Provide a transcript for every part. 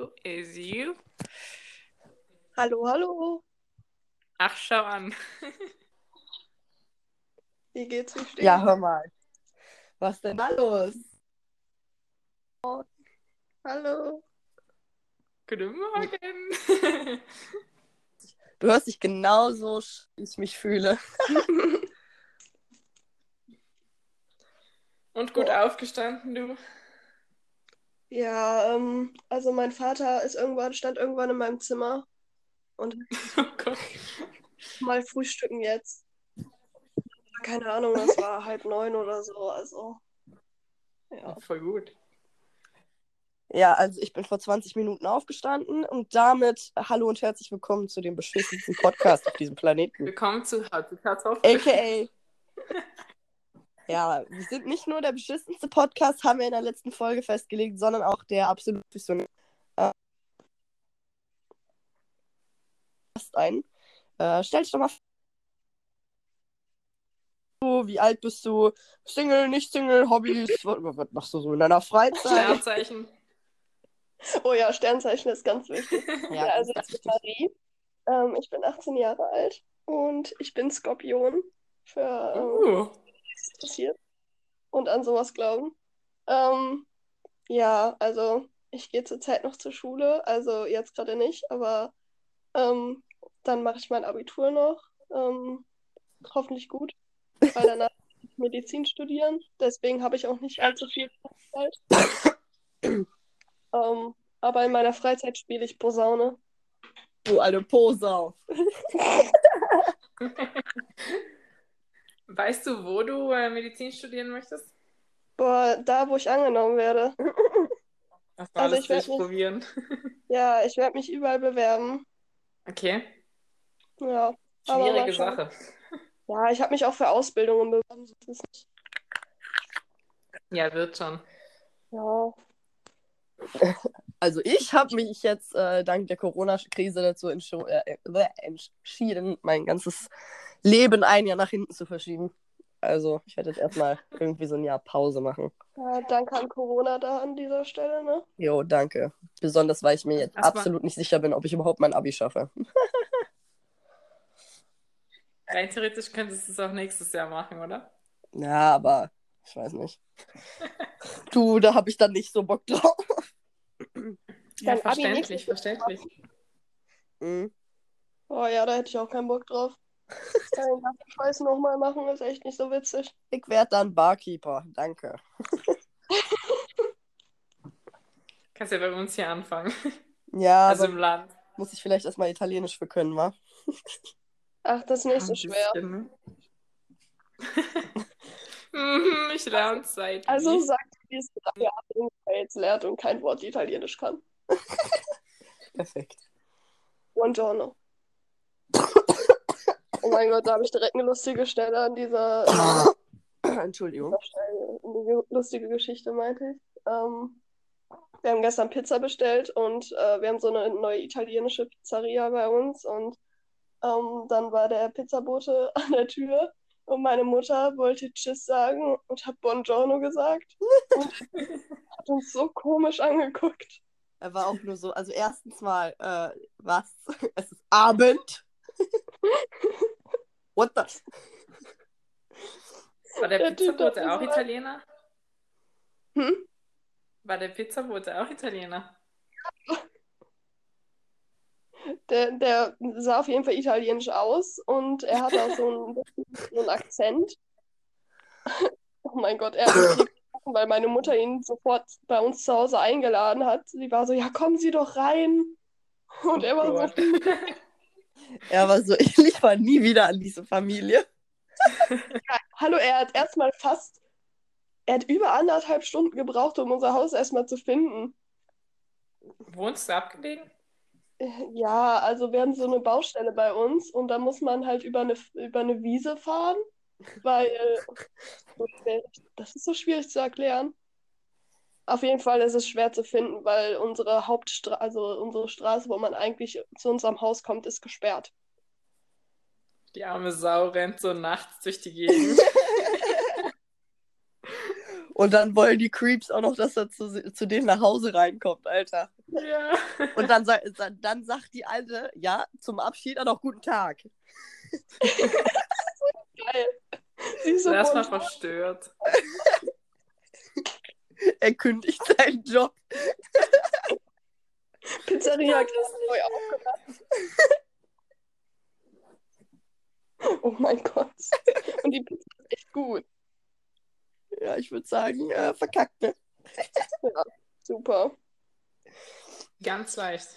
Who is you? Hallo, hallo. Ach, schau an. Wie geht's? Steht's? Ja, hör mal. Was denn da los? Hallo. Guten Morgen. Du hörst dich genauso, wie ich mich fühle. Und gut aufgestanden, du. Ja, ähm, also mein Vater ist irgendwann, stand irgendwann in meinem Zimmer und Oh Gott. mal frühstücken jetzt. Keine Ahnung, das war halb neun oder so, also. Ja. Voll gut. Ja, also ich bin vor 20 Minuten aufgestanden und damit hallo und herzlich willkommen zu dem beschissensten Podcast auf diesem Planeten. Willkommen zu Harte Kartoffel. AKA. Ja, wir sind nicht nur der beschissenste Podcast, haben wir in der letzten Folge festgelegt, sondern auch der absolut professionelle äh, ein. Äh, stell dich doch mal vor, wie alt bist du? Single, nicht Single, Hobbys? Was, was machst du so in deiner Freizeit? Sternzeichen. Oh ja, Sternzeichen ist ganz wichtig. Ja, das also ich bin Marie. Ähm, ich bin 18 Jahre alt und ich bin Skorpion. Für ähm, Uh, interessiert und an sowas glauben. Ähm, ja, also ich gehe zurzeit noch zur Schule, also jetzt gerade nicht, aber ähm, dann mache ich mein Abitur noch. Ähm, hoffentlich gut, weil danach Medizin studieren. Deswegen habe ich auch nicht allzu viel Zeit. ähm, aber in meiner Freizeit spiele ich Posaune. Du alte Posau. weißt du, wo du äh, Medizin studieren möchtest? Boah, da wo ich angenommen werde. Das Also alles ich werd durchprobieren. Ja, ich werde mich überall bewerben. Okay. Ja. Schwierige. Sache. Ja, ich habe mich auch für Ausbildungen beworben. Ja, wird schon. Ja. Also ich habe mich jetzt äh, dank der Corona-Krise dazu äh, äh, entschieden, mein ganzes Leben ein Jahr nach hinten zu verschieben. Also ich werde jetzt erstmal irgendwie so ein Jahr Pause machen. ja, danke an Corona da an dieser Stelle, ne? Jo, danke. Besonders, weil ich mir jetzt Das war- absolut nicht sicher bin, ob ich überhaupt mein Abi schaffe. Rein theoretisch könntest du es auch nächstes Jahr machen, oder? Ja, aber ich weiß nicht. Du, da habe ich dann nicht so Bock drauf. Ja, verständlich, verständlich. Mhm. Oh ja, da hätte ich auch keinen Bock drauf. Ja, Den ganzen Scheiß nochmal machen ist echt nicht so witzig. Ich werde dann Barkeeper. Danke. Kannst ja bei uns hier anfangen. Ja, Also im Land. muss ich vielleicht erstmal Italienisch für können, wa? Ach, das ist nicht so Ein schwer. ne? Mhm, ich lerne es seit. Also wie? sagt, die es drei Jahre in Wales lernt und kein Wort Italienisch kann. Perfekt. Buongiorno. Oh mein Gott, da habe ich direkt eine lustige Stelle an dieser Entschuldigung. eine lustige Geschichte, meinte ich. Ähm, wir haben gestern Pizza bestellt und äh, wir haben so eine neue italienische Pizzeria bei uns und ähm, dann war der Pizzabote an der Tür und meine Mutter wollte Tschüss sagen und hat Buongiorno gesagt und hat uns so komisch angeguckt. Er war auch nur so, also erstens mal, äh, was? Es ist Abend. What the? War der, Der Pizzabote hat auch so- Italiener? Hm? War der Pizzabote auch Italiener? Der, der sah auf jeden Fall italienisch aus und er hatte auch so einen, so einen Akzent. Oh mein Gott, er hat weil meine Mutter ihn sofort bei uns zu Hause eingeladen hat. Sie war so, ja, kommen Sie doch rein. Und er war so, Gott. Er war so, ich liefer nie wieder an diese Familie. hallo, er hat erstmal fast, er hat über anderthalb Stunden gebraucht, um unser Haus erstmal zu finden. Wohnst du abgelegen? Ja, also wir haben so eine Baustelle bei uns und da muss man halt über eine, über eine Wiese fahren, weil das ist so schwierig zu erklären. Auf jeden Fall ist es schwer zu finden, weil unsere Hauptstraße, also unsere Straße, wo man eigentlich zu unserem Haus kommt, ist gesperrt. Die arme Sau rennt so nachts durch die Gegend. Und dann wollen die Creeps auch noch, dass er zu, zu denen nach Hause reinkommt, Alter. Ja. Und dann, dann sagt die Alte, ja, zum Abschied auch noch guten Tag. Geil. Sie ist so Erstmal verstört. Er kündigt seinen Job. Pizzeria gerade neu aufgemacht. Oh mein Gott. Und die Pizza ist echt gut. Ja, ich würde sagen, äh, verkackt, ne? Super. Ganz leicht.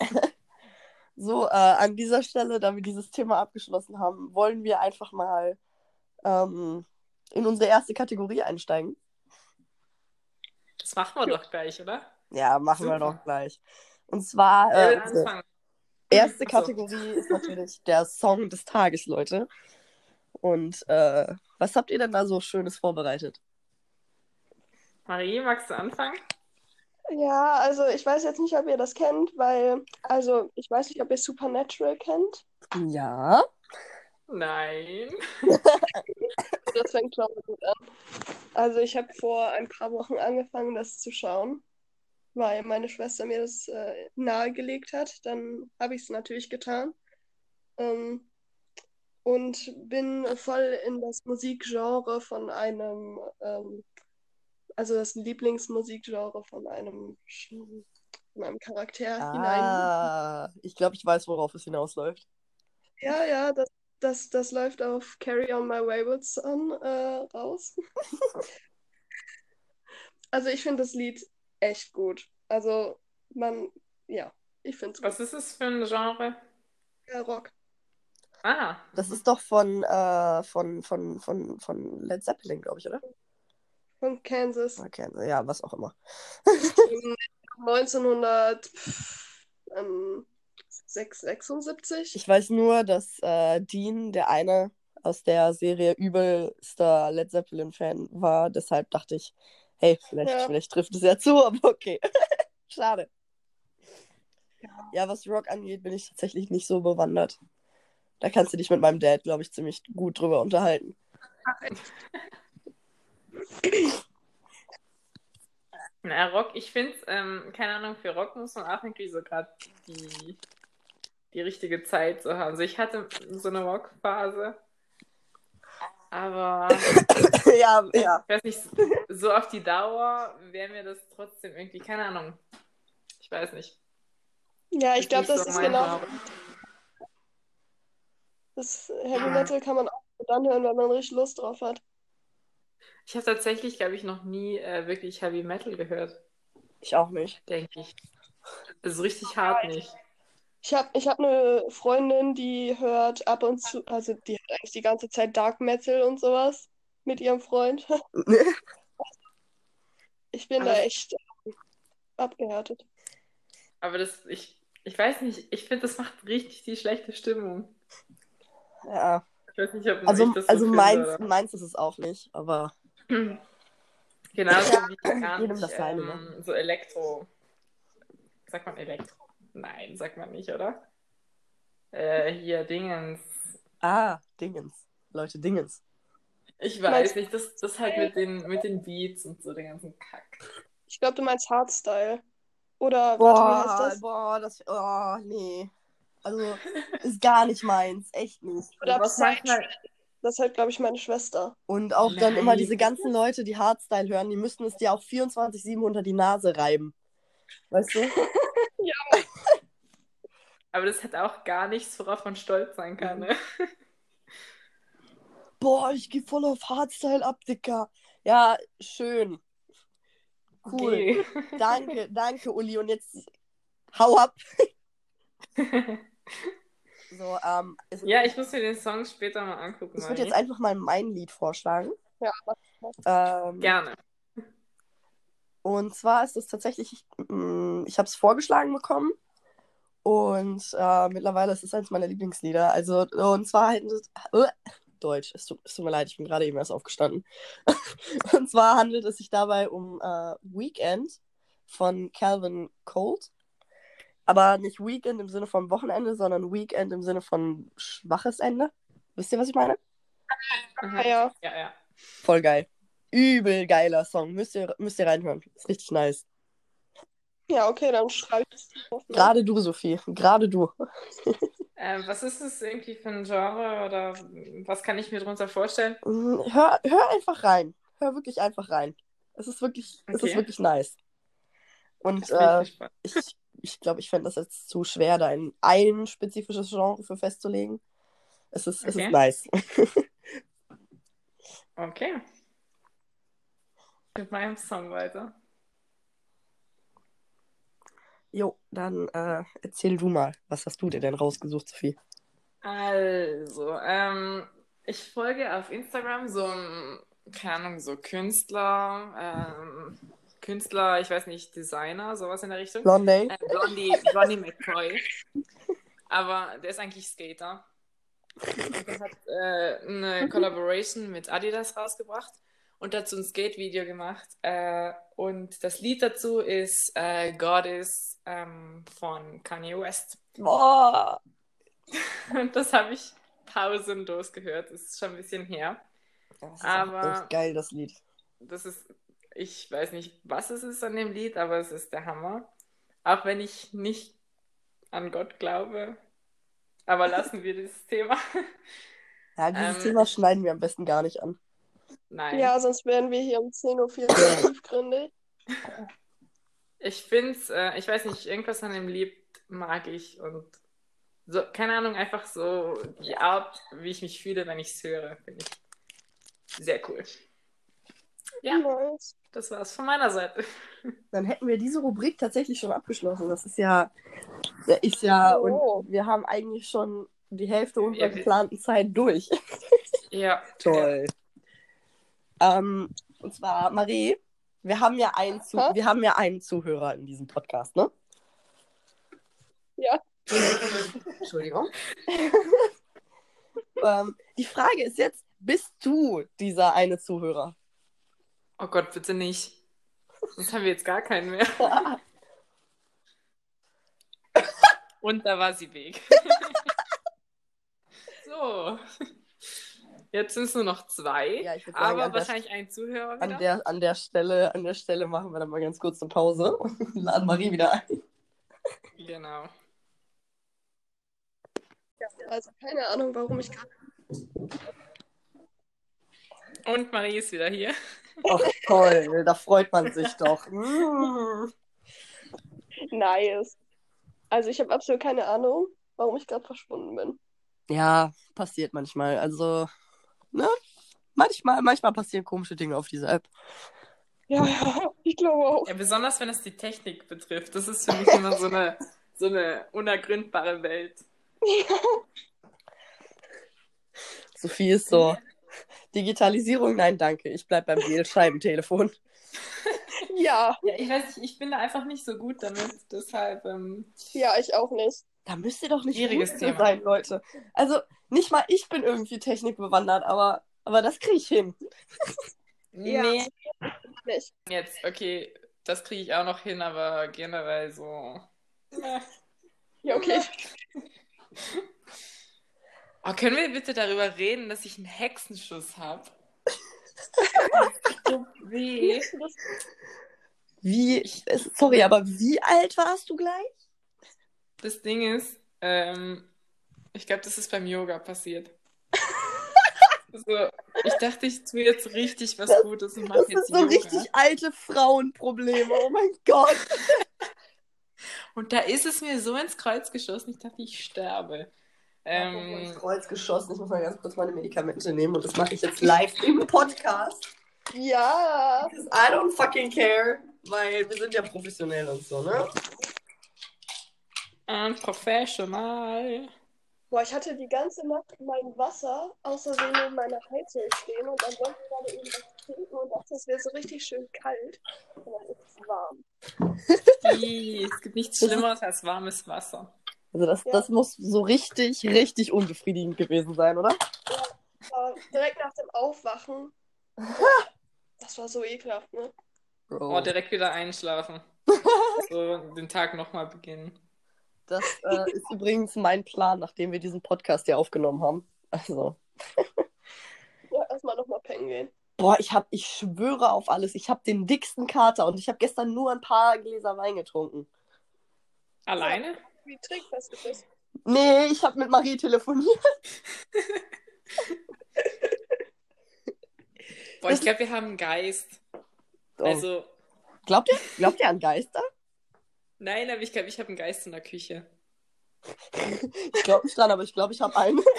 So, äh, an dieser Stelle, da wir dieses Thema abgeschlossen haben, wollen wir einfach mal ähm, in unsere erste Kategorie einsteigen. Das machen wir doch gleich, oder? Ja, machen wir Super. doch gleich. Und zwar, äh, anfangen? erste Ach so. Kategorie ist natürlich der Song des Tages, Leute. Und äh, was habt ihr denn da so Schönes vorbereitet? Marie, magst du anfangen? Ja, also ich weiß jetzt nicht, ob ihr das kennt, weil, also ich weiß nicht, ob ihr Supernatural kennt. Ja. Nein. Das fängt schon mal gut an. Also ich habe vor ein paar Wochen angefangen, das zu schauen, weil meine Schwester mir das äh, nahegelegt hat. Dann habe ich es natürlich getan. Ähm, und bin voll in das Musikgenre von einem, ähm, also das Lieblingsmusikgenre von einem, von einem Charakter hinein. Ah, ich glaube, ich weiß, worauf es hinausläuft. Ja, ja, das, das, das läuft auf Carry On My Wayward Son äh, raus. Also ich finde das Lied echt gut. Also man, ja, ich finde es gut. Was ist es für ein Genre? Ja, Rock. Ah, Das ist doch von, äh, von, von, von, von Led Zeppelin, glaube ich, oder? Von Kansas. Okay, ja, was auch immer. Ähm, 1976. Ich weiß nur, dass äh, Dean, der eine aus der Serie übelster Led Zeppelin-Fan war. Deshalb dachte ich, hey, vielleicht, Ja. vielleicht trifft es ja zu, aber okay. Schade. Ja, was Rock angeht, bin ich tatsächlich nicht so bewandert. Da kannst du dich mit meinem Dad, glaube ich, ziemlich gut drüber unterhalten. na, Rock, ich finde, ähm, keine Ahnung, für Rock muss man auch irgendwie so gerade die, die richtige Zeit so haben. Also ich hatte so eine Rockphase, aber ja, ja. ich weiß nicht, so auf die Dauer wäre mir das trotzdem irgendwie, keine Ahnung. Ich weiß nicht. Ja, ich glaube, Nicht das so ist genau. Genre. Das Heavy Metal kann man auch dann hören, wenn man richtig Lust drauf hat. Ich habe tatsächlich, glaube ich, noch nie äh, wirklich Heavy Metal gehört, Ich auch nicht. denke ich. Das ist richtig hart nicht. Ich habe ich hab eine Freundin, die hört ab und zu, also die hört eigentlich die ganze Zeit Dark Metal und sowas mit ihrem Freund. Ich bin Aber da echt ähm, abgehärtet. Aber das, ich, ich weiß nicht, ich finde, das macht richtig die schlechte Stimmung. Ja. Ich weiß nicht, ob Also, das so also meins, oder? meins ist es auch nicht, aber Genauso wie gar nicht das Seine, ähm, so Elektro. Sagt man Elektro? Nein, sagt man nicht, oder? Äh, hier Dingens. ah, Dingens. Leute, Dingens. Ich Meinst- weiß nicht, das, das halt mit den, mit den Beats und so den ganzen Kack. Ich glaube, du meinst Hardstyle. Oder, warte, wie heißt Boah, das? boah, das, oh, nee. Also, ist gar nicht meins, echt nicht. Oder Was manchmal, Das hört, glaube ich, meine Schwester. Und auch dann immer Nein. diese ganzen Leute, die Hardstyle hören, die müssten es dir auch 24-7 unter die Nase reiben. Weißt du? aber das hat auch gar nichts, worauf man stolz sein kann. Mhm. Ne? Boah, ich gehe voll auf Hardstyle ab, Dicker. Ja, schön. Cool. Okay. Danke, danke, Uli. Und jetzt hau ab. So, ähm, es, ja, ich muss mir den Song später mal angucken. ich würde jetzt einfach mal mein Lied vorschlagen. Ja, Ähm, Gerne. Und zwar ist es tatsächlich, mm, ich habe es vorgeschlagen bekommen und äh, mittlerweile ist es eines meiner Lieblingslieder. Also, und zwar handelt es, äh, Deutsch, es tut, es tut mir leid, ich bin gerade eben erst aufgestanden. und zwar handelt es sich dabei um äh, Weekend von Calvin Colt. Aber nicht Weekend im Sinne von Wochenende, sondern Weekend im Sinne von schwaches Ende. Wisst ihr, was ich meine? Ja. Ja, ja. Voll geil. Übel geiler Song. Müsst ihr, müsst ihr reinhören. Ist richtig nice. Ja, okay, dann schreibe ich ne? Gerade du, Sophie. Gerade du. Ähm, was ist es irgendwie für ein Genre oder was kann ich mir darunter vorstellen? Mm, Hör, hör einfach rein. Hör wirklich einfach rein. Es ist wirklich, es ist Okay. wirklich nice. Und bin ich äh, gespannt. ich glaube, ich fände das jetzt zu schwer, da in ein spezifisches Genre für festzulegen. Es ist, es Okay. ist nice. Okay. Mit meinem Song weiter. Jo, dann äh, erzähl du mal. Was hast du dir denn rausgesucht, Sophie? Also, ähm, ich folge auf Instagram so, einem, keine Ahnung, so Künstler, ähm, Künstler, ich weiß nicht, Designer, sowas in der Richtung. Blondie? Äh, Blondie, Blondie McCoy. Aber der ist eigentlich Skater. Und der hat äh, eine Collaboration mit Adidas rausgebracht und dazu ein Skate-Video gemacht. Äh, und das Lied dazu ist äh, Goddess ähm, von Kanye West. Boah! Und das habe ich pausenlos gehört. Das ist schon ein bisschen her. Das ist Aber- echt geil, das Lied. Das ist, ich weiß nicht, was es ist an dem Lied, aber es ist der Hammer. Auch wenn ich nicht an Gott glaube. Aber lassen wir dieses Thema. Ja, dieses Ähm, Thema schneiden wir am besten gar nicht an. Nein. Ja, sonst werden wir hier um 10.04 Uhr tiefgründig. Ich finde es, äh, ich weiß nicht, irgendwas an dem Lied mag ich und so, keine Ahnung, einfach so die Art, wie ich mich fühle, wenn ich es höre, finde ich sehr cool. Ja, Nice. das war's von meiner Seite. Dann hätten wir diese Rubrik tatsächlich schon abgeschlossen. Das ist ja, das ist ja, Oh. und wir haben eigentlich schon die Hälfte unserer Ja, geplanten Zeit durch. Ja. Toll. Ähm, und zwar, Marie, wir haben ja einen, Zu Hä? wir haben ja einen Zuhörer in diesem Podcast, ne? Ja. Entschuldigung. ähm, die Frage ist jetzt, bist du dieser eine Zuhörer? Oh Gott, bitte nicht. Sonst haben wir jetzt gar keinen mehr. Und da war sie weg. so. Jetzt sind es nur noch zwei. Ja, sagen, aber an der- wahrscheinlich ein Zuhörer wieder. An der, an, der Stelle, an der Stelle machen wir dann mal ganz kurz eine Pause und laden Marie wieder ein. Genau. Also keine Ahnung, warum ich gerade. Und Marie ist wieder hier. Ach toll, da freut man sich doch. Mm. Nice. Also ich habe absolut keine Ahnung, warum ich gerade verschwunden bin. Ja, passiert manchmal. Also, ne? Manchmal, manchmal passieren komische Dinge auf dieser App. Ja, ja, ich glaube auch. Ja, besonders wenn es die Technik betrifft. Das ist für mich immer so eine, so eine unergründbare Welt. Sophie ist so. Digitalisierung, nein, danke. Ich bleib beim Wählscheibentelefon. Ja, Ja, ich weiß nicht, ich bin da einfach nicht so gut damit. Deshalb, ähm, ja, ich auch nicht. Da müsst ihr doch nicht Schwieriges Thema. sein, Leute. Also, nicht mal ich bin irgendwie technikbewandert, aber, aber das kriege ich hin. Ja. nee. Nicht. Jetzt, okay, das kriege ich auch noch hin, aber generell so. Ja, okay. Oh, können wir bitte darüber reden, dass ich einen Hexenschuss habe? so weh. Das, Wie, ich, es- sorry, aber wie alt warst du gleich? Das Ding ist, ähm, ich glaube, das ist beim Yoga passiert. So, ich dachte, ich tue jetzt richtig was Das- Gutes und mache Das jetzt ist so Yoga. richtig alte Frauenprobleme. Oh mein Gott. Und da ist es mir so ins Kreuz geschossen, ich dachte, ich sterbe. Ähm, Ähm, ins Kreuz geschossen. Ich muss mal ganz kurz meine Medikamente nehmen und das mache ich jetzt live im Podcast. ja. I don't fucking care, weil wir sind ja professionell und so, ne? ein Professional. Boah, ich hatte die ganze Nacht mein Wasser außersehen in meiner Heizung stehen und dann wollte ich gerade eben was trinken und dachte, es wäre so richtig schön kalt. Und dann ist es warm. Ih, Es gibt nichts Schlimmeres als warmes Wasser. Also das, Ja. das muss so richtig, richtig unbefriedigend gewesen sein, oder? Aber direkt nach dem Aufwachen. Das war so ekelhaft, ne? Oh, direkt wieder einschlafen. So, den Tag nochmal beginnen. Das äh, ist übrigens mein Plan, nachdem wir diesen Podcast ja aufgenommen haben. Also, Ja, erstmal nochmal pennen gehen. Boah, ich hab, ich schwöre auf alles. Ich habe den dicksten Kater und ich habe gestern nur ein paar Gläser Wein getrunken. Alleine? Wie trinkfest du bist. Nee, ich habe mit Marie telefoniert. Boah, ich glaube, wir haben einen Geist. Oh. Also, Glaubt ihr, glaubt ihr an Geister? Nein, aber ich glaube, ich habe einen Geist in der Küche. Ich glaube nicht dran, aber ich glaube, ich habe einen.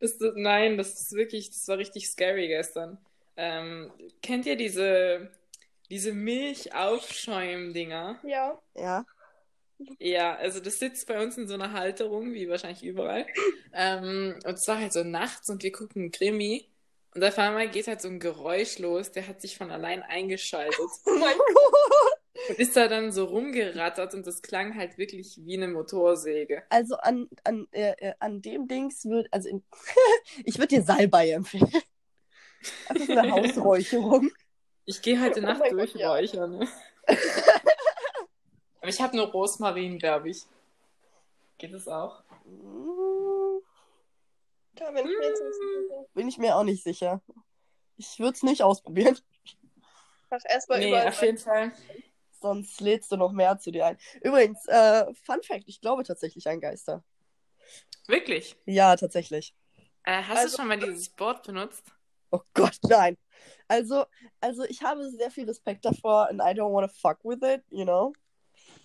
Das, ist- nein, das ist wirklich, das war richtig scary gestern. Ähm, kennt ihr diese, diese Milchaufschäum-Dinger? Ja. Ja. Ja, also das sitzt bei uns in so einer Halterung, wie wahrscheinlich überall. Ähm, und es war halt so nachts und wir gucken Krimi. Und auf einmal geht halt so ein Geräusch los, der hat sich von allein eingeschaltet Oh mein Gott. Und ist da dann so rumgerattert und das klang halt wirklich wie eine Motorsäge. Also an, an, äh, äh, an dem Dings wird, also in, ich würde dir Salbei empfehlen. Das ist eine Hausräucherung. Ich gehe heute Oh Nacht ja. durchräuchern. Ne? Aber ich habe nur Rosmarin, glaube ich. Geht es auch? Da bin ich mir jetzt nicht sicher. Bin ich mir auch nicht sicher. Ich würde es nicht ausprobieren. Mach erstmal Nee, überall. auf jeden Fall. Sonst lädst du noch mehr zu dir ein. Übrigens, äh, Fun Fact, ich glaube tatsächlich an Geister. Wirklich. Ja, tatsächlich. Äh, hast Also- du schon mal dieses Board benutzt? Oh Gott, nein. Also, also ich habe sehr viel Respekt davor and I don't wanna fuck with it, you know?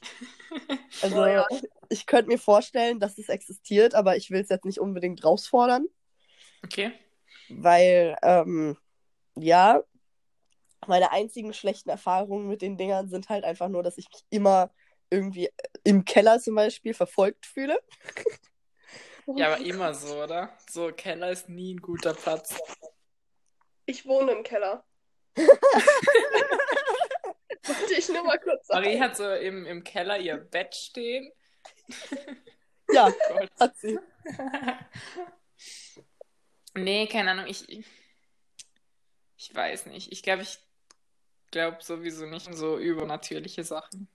Also, Oh ja. ich könnte mir vorstellen, dass es existiert, aber ich will es jetzt nicht unbedingt rausfordern, Okay. weil, ähm, ja, meine einzigen schlechten Erfahrungen mit den Dingern sind halt einfach nur, dass ich mich immer irgendwie im Keller zum Beispiel verfolgt fühle. Ja, aber immer so, oder? So, Keller ist nie ein guter Platz. Ich wohne im Keller. Wollte ich nur mal kurz sagen. Marie hat so im, im Keller ihr Bett stehen. Ja, Gott. hat sie. Nee, keine Ahnung, ich, ich, ich weiß nicht. Ich glaube, ich glaube sowieso nicht an so übernatürliche Sachen.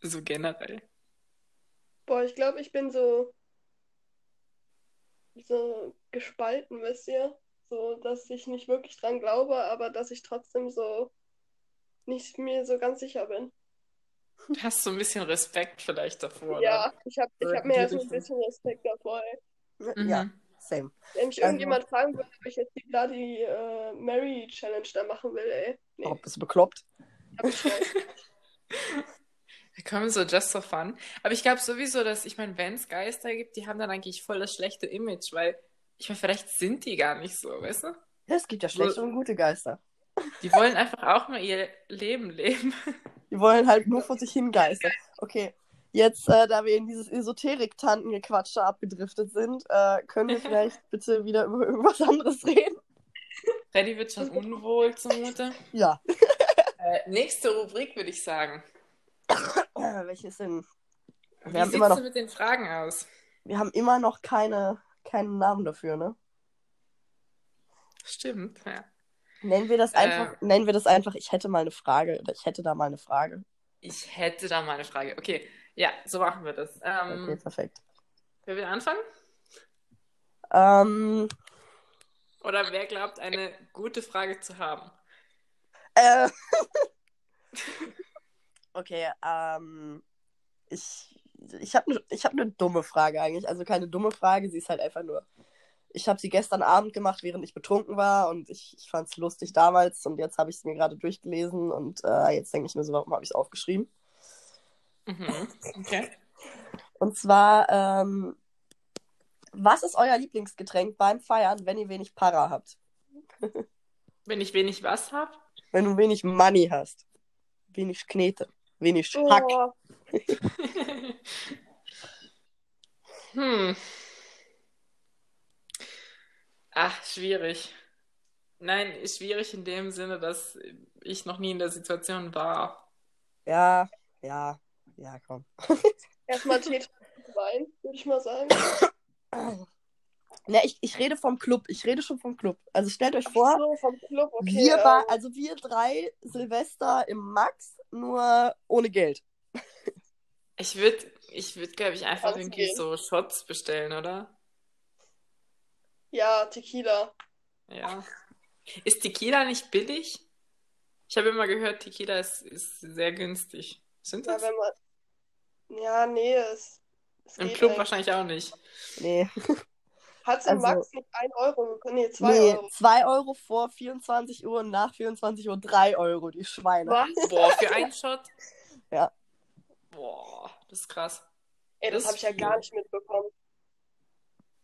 So generell. Boah, ich glaube, ich bin so, so gespalten, wisst ihr? So, dass ich nicht wirklich dran glaube, aber dass ich trotzdem so nicht mir so ganz sicher bin. Du hast so ein bisschen Respekt vielleicht davor, Ja, oder? ich habe ich hab mir ja so ein bisschen Respekt davor. Ey. Ja, Mhm. Same. Wenn mich Also- irgendjemand fragen würde, ob ich jetzt die Bloody äh, Mary Challenge da machen will, ey. Nee, Oh, bist du bekloppt? hab ich schon. Wir kommen so just for fun. Aber ich glaube sowieso, dass, ich meine, wenn es Geister gibt, die haben dann eigentlich voll das schlechte Image, weil, ich meine, vielleicht sind die gar nicht so, weißt du? Ja, es gibt ja schlechte und gute Geister. Die wollen einfach auch mal ihr Leben leben. Die wollen halt nur vor sich hingeistern. Okay, jetzt, äh, da wir in dieses Esoterik-Tanten-Gequatsch da abgedriftet sind, äh, können wir vielleicht bitte wieder über irgendwas anderes reden? Freddy wird schon unwohl zumute. Ja. Äh, nächste Rubrik würde ich sagen. Äh, welches denn? Wie Wir haben sieht's immer noch, denn mit den Fragen aus? wir haben immer noch keine, keinen Namen dafür, ne? Stimmt, ja. Nennen wir das Äh. einfach, nennen wir das einfach, ich hätte mal eine Frage oder ich hätte da mal eine Frage. Ich hätte da mal eine Frage. Okay, ja, so machen wir das. Ähm, Okay, perfekt. Wer will anfangen? Ähm, Oder wer glaubt, eine gute Frage zu haben? äh, okay, ähm, ich, ich habe ne, ich hab eine dumme Frage eigentlich. Also keine dumme Frage, sie ist halt einfach nur. Ich habe sie gestern Abend gemacht, während ich betrunken war und ich, ich fand es lustig damals und jetzt habe ich es mir gerade durchgelesen und äh, jetzt denke ich mir so, warum habe ich es aufgeschrieben? Mhm. Okay. Und zwar, ähm, was ist euer Lieblingsgetränk beim Feiern, wenn ihr wenig Para habt? Wenn ich wenig was habe? Wenn du wenig Money hast? Wenig Knete, wenig Hack. Oh, hm. Ach, schwierig. Nein, schwierig in dem Sinne, dass ich noch nie in der Situation war. Ja, ja, ja, komm. erstmal Tee Wein, würde ich mal sagen. Ne, ich, ich rede vom Club. Ich rede schon vom Club. Also stellt euch vor, So, vom Club, okay. wir, war, also wir drei Silvester im Max, nur ohne Geld. Ich würde, ich würd, glaube ich, einfach Kann's irgendwie gehen. so Shots bestellen, oder? Ja, Tequila. Ja. Ist Tequila nicht billig? Ich habe immer gehört, Tequila ist, ist sehr günstig. Sind Ja, das? wenn man. Ja, nee, es. es Im geht Club eigentlich. wahrscheinlich auch nicht. Nee. Hat's im Also- Max nicht 1 Euro gekostet? Nee, 2 nee, Euro. 2 Euro vor 24 Uhr und nach 24 Uhr 3 Euro, die Schweine. Was? Boah, für einen Shot? Ja. Boah, das ist krass. Ey, das Das habe ich ja gar nicht mitbekommen.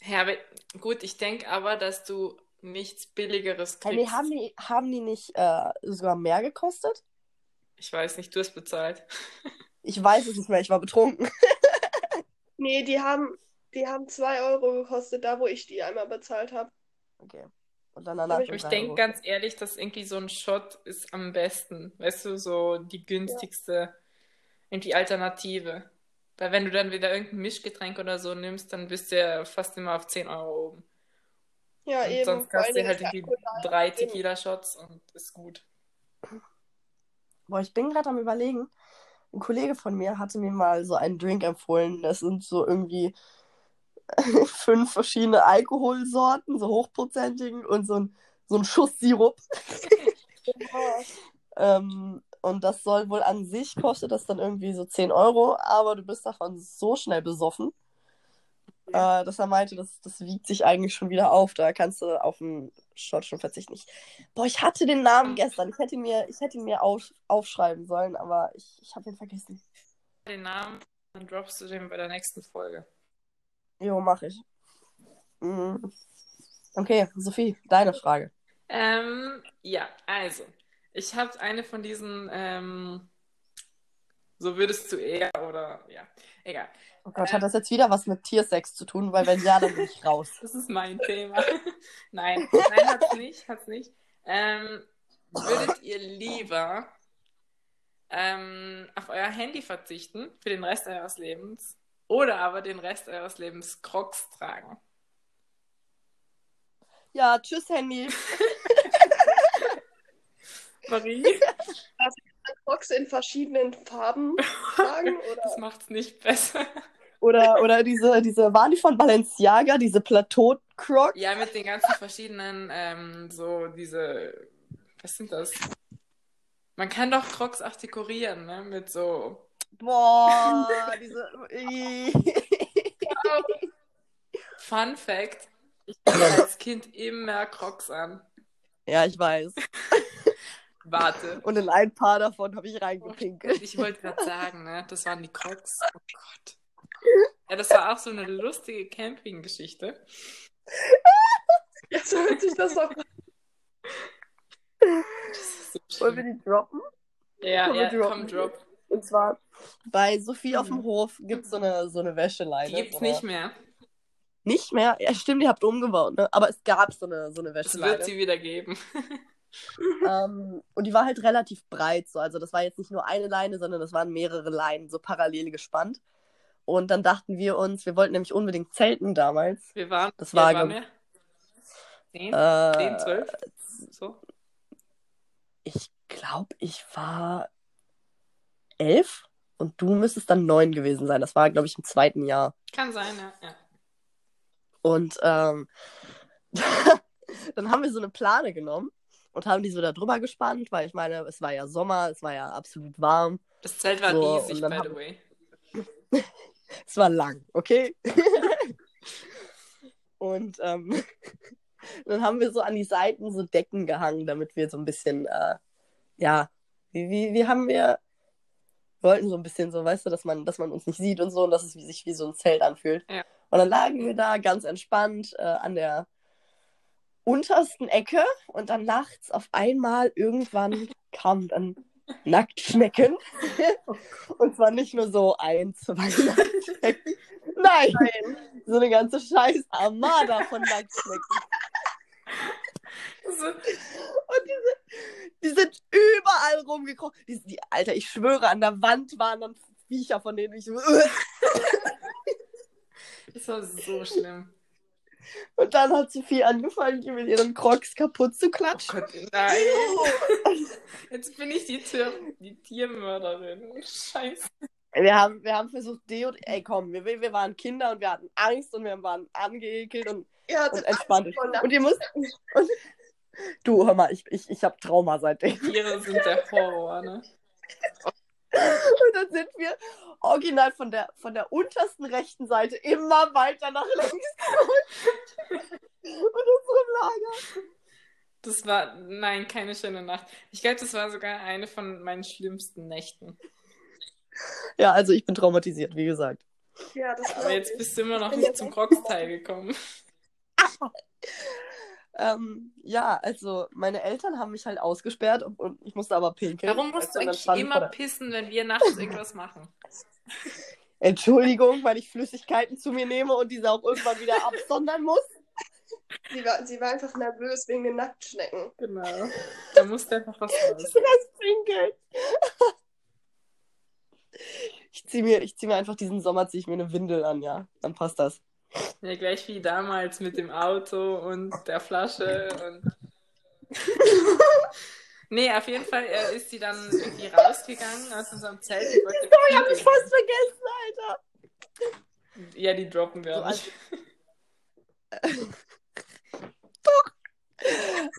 Ja, aber gut, ich denke aber, dass du nichts Billigeres Hey, kriegst. nee, haben, die, haben die nicht äh, sogar mehr gekostet? Ich weiß nicht, du hast bezahlt. Ich weiß es nicht mehr, ich war betrunken. Nee, die haben, die haben 2 Euro gekostet, da wo ich die einmal bezahlt habe. Okay. Und dann danach. Aber ich- Aber ich drei denke ganz ehrlich, dass irgendwie so ein Shot ist am besten. Weißt du, so die günstigste, irgendwie Alternative. Weil wenn du dann wieder irgendein Mischgetränk oder so nimmst, dann bist du ja fast immer auf 10 Euro oben. Ja, Und eben. sonst kannst du halt irgendwie drei. Tequila-Shots und ist gut. Boah, ich bin gerade am überlegen. Ein Kollege von mir hatte mir mal so einen Drink empfohlen. Das sind so irgendwie fünf verschiedene Alkoholsorten, so hochprozentigen und so ein, so ein Schuss Sirup. Ähm, und das soll wohl an sich kostet das dann irgendwie so 10 Euro, aber du bist davon so schnell besoffen, äh, dass er meinte, das, das wiegt sich eigentlich schon wieder auf. Da kannst du auf einen Shot schon verzichten. Ich, boah, ich hatte den Namen gestern. Ich hätte ihn mir, ich hätte ihn mir auf, aufschreiben sollen, aber ich, ich habe ihn vergessen. Den Namen, dann droppst du den bei der nächsten Folge. Jo, mach ich. Mhm. Okay, Sophie, deine Frage. Ähm, ja, also, ich habe eine von diesen, ähm, so würdest du eher oder, ja, egal. Oh Gott, hat das jetzt wieder was mit Tiersex zu tun? Weil wenn ja, dann bin ich raus. Das ist mein Thema. Nein, nein, hat's nicht, hat's nicht. Ähm, würdet ihr lieber ähm, auf euer Handy verzichten für den Rest eures Lebens oder aber den Rest eures Lebens Crocs tragen? Ja, tschüss, Handy. Marie? Box in verschiedenen Farben tragen oder Das macht's nicht besser. Oder, oder diese, diese, waren die von Balenciaga, diese Plateau-Crocs? Ja, mit den ganzen verschiedenen, ähm, so diese, was sind das? Man kann doch Crocs auch dekorieren, ne? Mit so, Boah, diese. Fun Fact, ich hatte als Kind immer Crocs an. ja, ich weiß. Warte. Und in ein paar davon habe ich reingepinkelt. ich wollte gerade sagen, ne? Das waren die Crocs. Oh Gott. Ja, das war auch so eine lustige Campinggeschichte. So hört sich das doch Das ist so Wollen wir die droppen? Ja, Können ja, droppen? komm, drop. Und zwar bei Sophie auf dem Hof gibt es so eine, so eine Wäscheleine. Die gibt's so eine- nicht mehr. Nicht mehr? Ja, stimmt, ihr habt umgebaut, ne? Aber es gab so eine, so eine Es wird Wäscheleine. sie wieder geben. Ähm, und die war halt relativ breit, so. Also das war jetzt nicht nur eine Leine, sondern das waren mehrere Leinen, so parallel gespannt. Und dann dachten wir uns, wir wollten nämlich unbedingt zelten damals. Wir waren, Das war, waren wir? Zehn? Äh, Zehn, zwölf? So. Ich glaube, ich war elf und du müsstest dann neun gewesen sein. Das war, glaube ich, im zweiten Jahr. Kann sein, ja. ja. Und ähm, dann haben wir so eine Plane genommen und haben die so da drüber gespannt, weil ich meine, es war ja Sommer, es war ja absolut warm. Das Zelt war So, riesig, by the way. Es war lang, okay? und ähm, dann haben wir so an die Seiten so Decken gehangen, damit wir so ein bisschen, äh, ja, wie, wie, wie haben wir, wollten so ein bisschen so, weißt du, dass man, dass man uns nicht sieht und so und dass es wie, sich wie so ein Zelt anfühlt. Ja. Und dann lagen wir da ganz entspannt äh, an der untersten Ecke und dann nachts auf einmal irgendwann kamen dann Nacktschnecken. und zwar nicht nur so ein, zwei Nacktschnecken. Nein, so eine ganze scheiß Armada von Nacktschnecken. So, Und diese, die sind überall rumgekrochen. Die, die, Alter, ich schwöre, an der Wand waren dann Viecher, von denen ich das war so schlimm. Und dann hat Sophie angefangen, die mit ihren Crocs kaputt zu Oh klatschen. Gott, nein. Jetzt bin ich die, Tier die Tiermörderin. Scheiße. Wir haben, wir haben versucht, Deo. Ey, komm, wir, wir waren Kinder und wir hatten Angst und wir waren angeekelt und, und entspannt. Und ihr müsst. Und, Du, hör mal, ich, ich, ich habe Trauma seitdem. Tiere sind der Horror, ne? Und dann sind wir original von der, von der untersten rechten Seite immer weiter nach links. Und unserem Lager. Das war, nein, keine schöne Nacht. Ich glaube, das war sogar eine von meinen schlimmsten Nächten. Ja, also ich bin traumatisiert, wie gesagt. Ja, das Aber jetzt ich. bist du immer noch nicht zum Crocs-Teil gekommen. Ähm, ja, also meine Eltern haben mich halt ausgesperrt und, und ich musste aber pinkeln. Warum musst du Also, eigentlich immer der- pissen, wenn wir nachts irgendwas machen? Entschuldigung, weil ich Flüssigkeiten zu mir nehme und diese auch irgendwann wieder absondern muss. Sie war, sie war einfach nervös wegen den Nacktschnecken. Genau. Da musste einfach was raus. Das Pinkeln. Ich ziehe mir, ich zieh mir einfach diesen Sommer zieh ich mir eine Windel an, ja. Dann passt das. Ja, gleich wie damals mit dem Auto und der Flasche und. nee, auf jeden Fall äh, ist sie dann irgendwie rausgegangen aus unserem Zelt. und wollte Sorry, hab ich fast vergessen, Alter. Ja, die droppen wir So, nicht.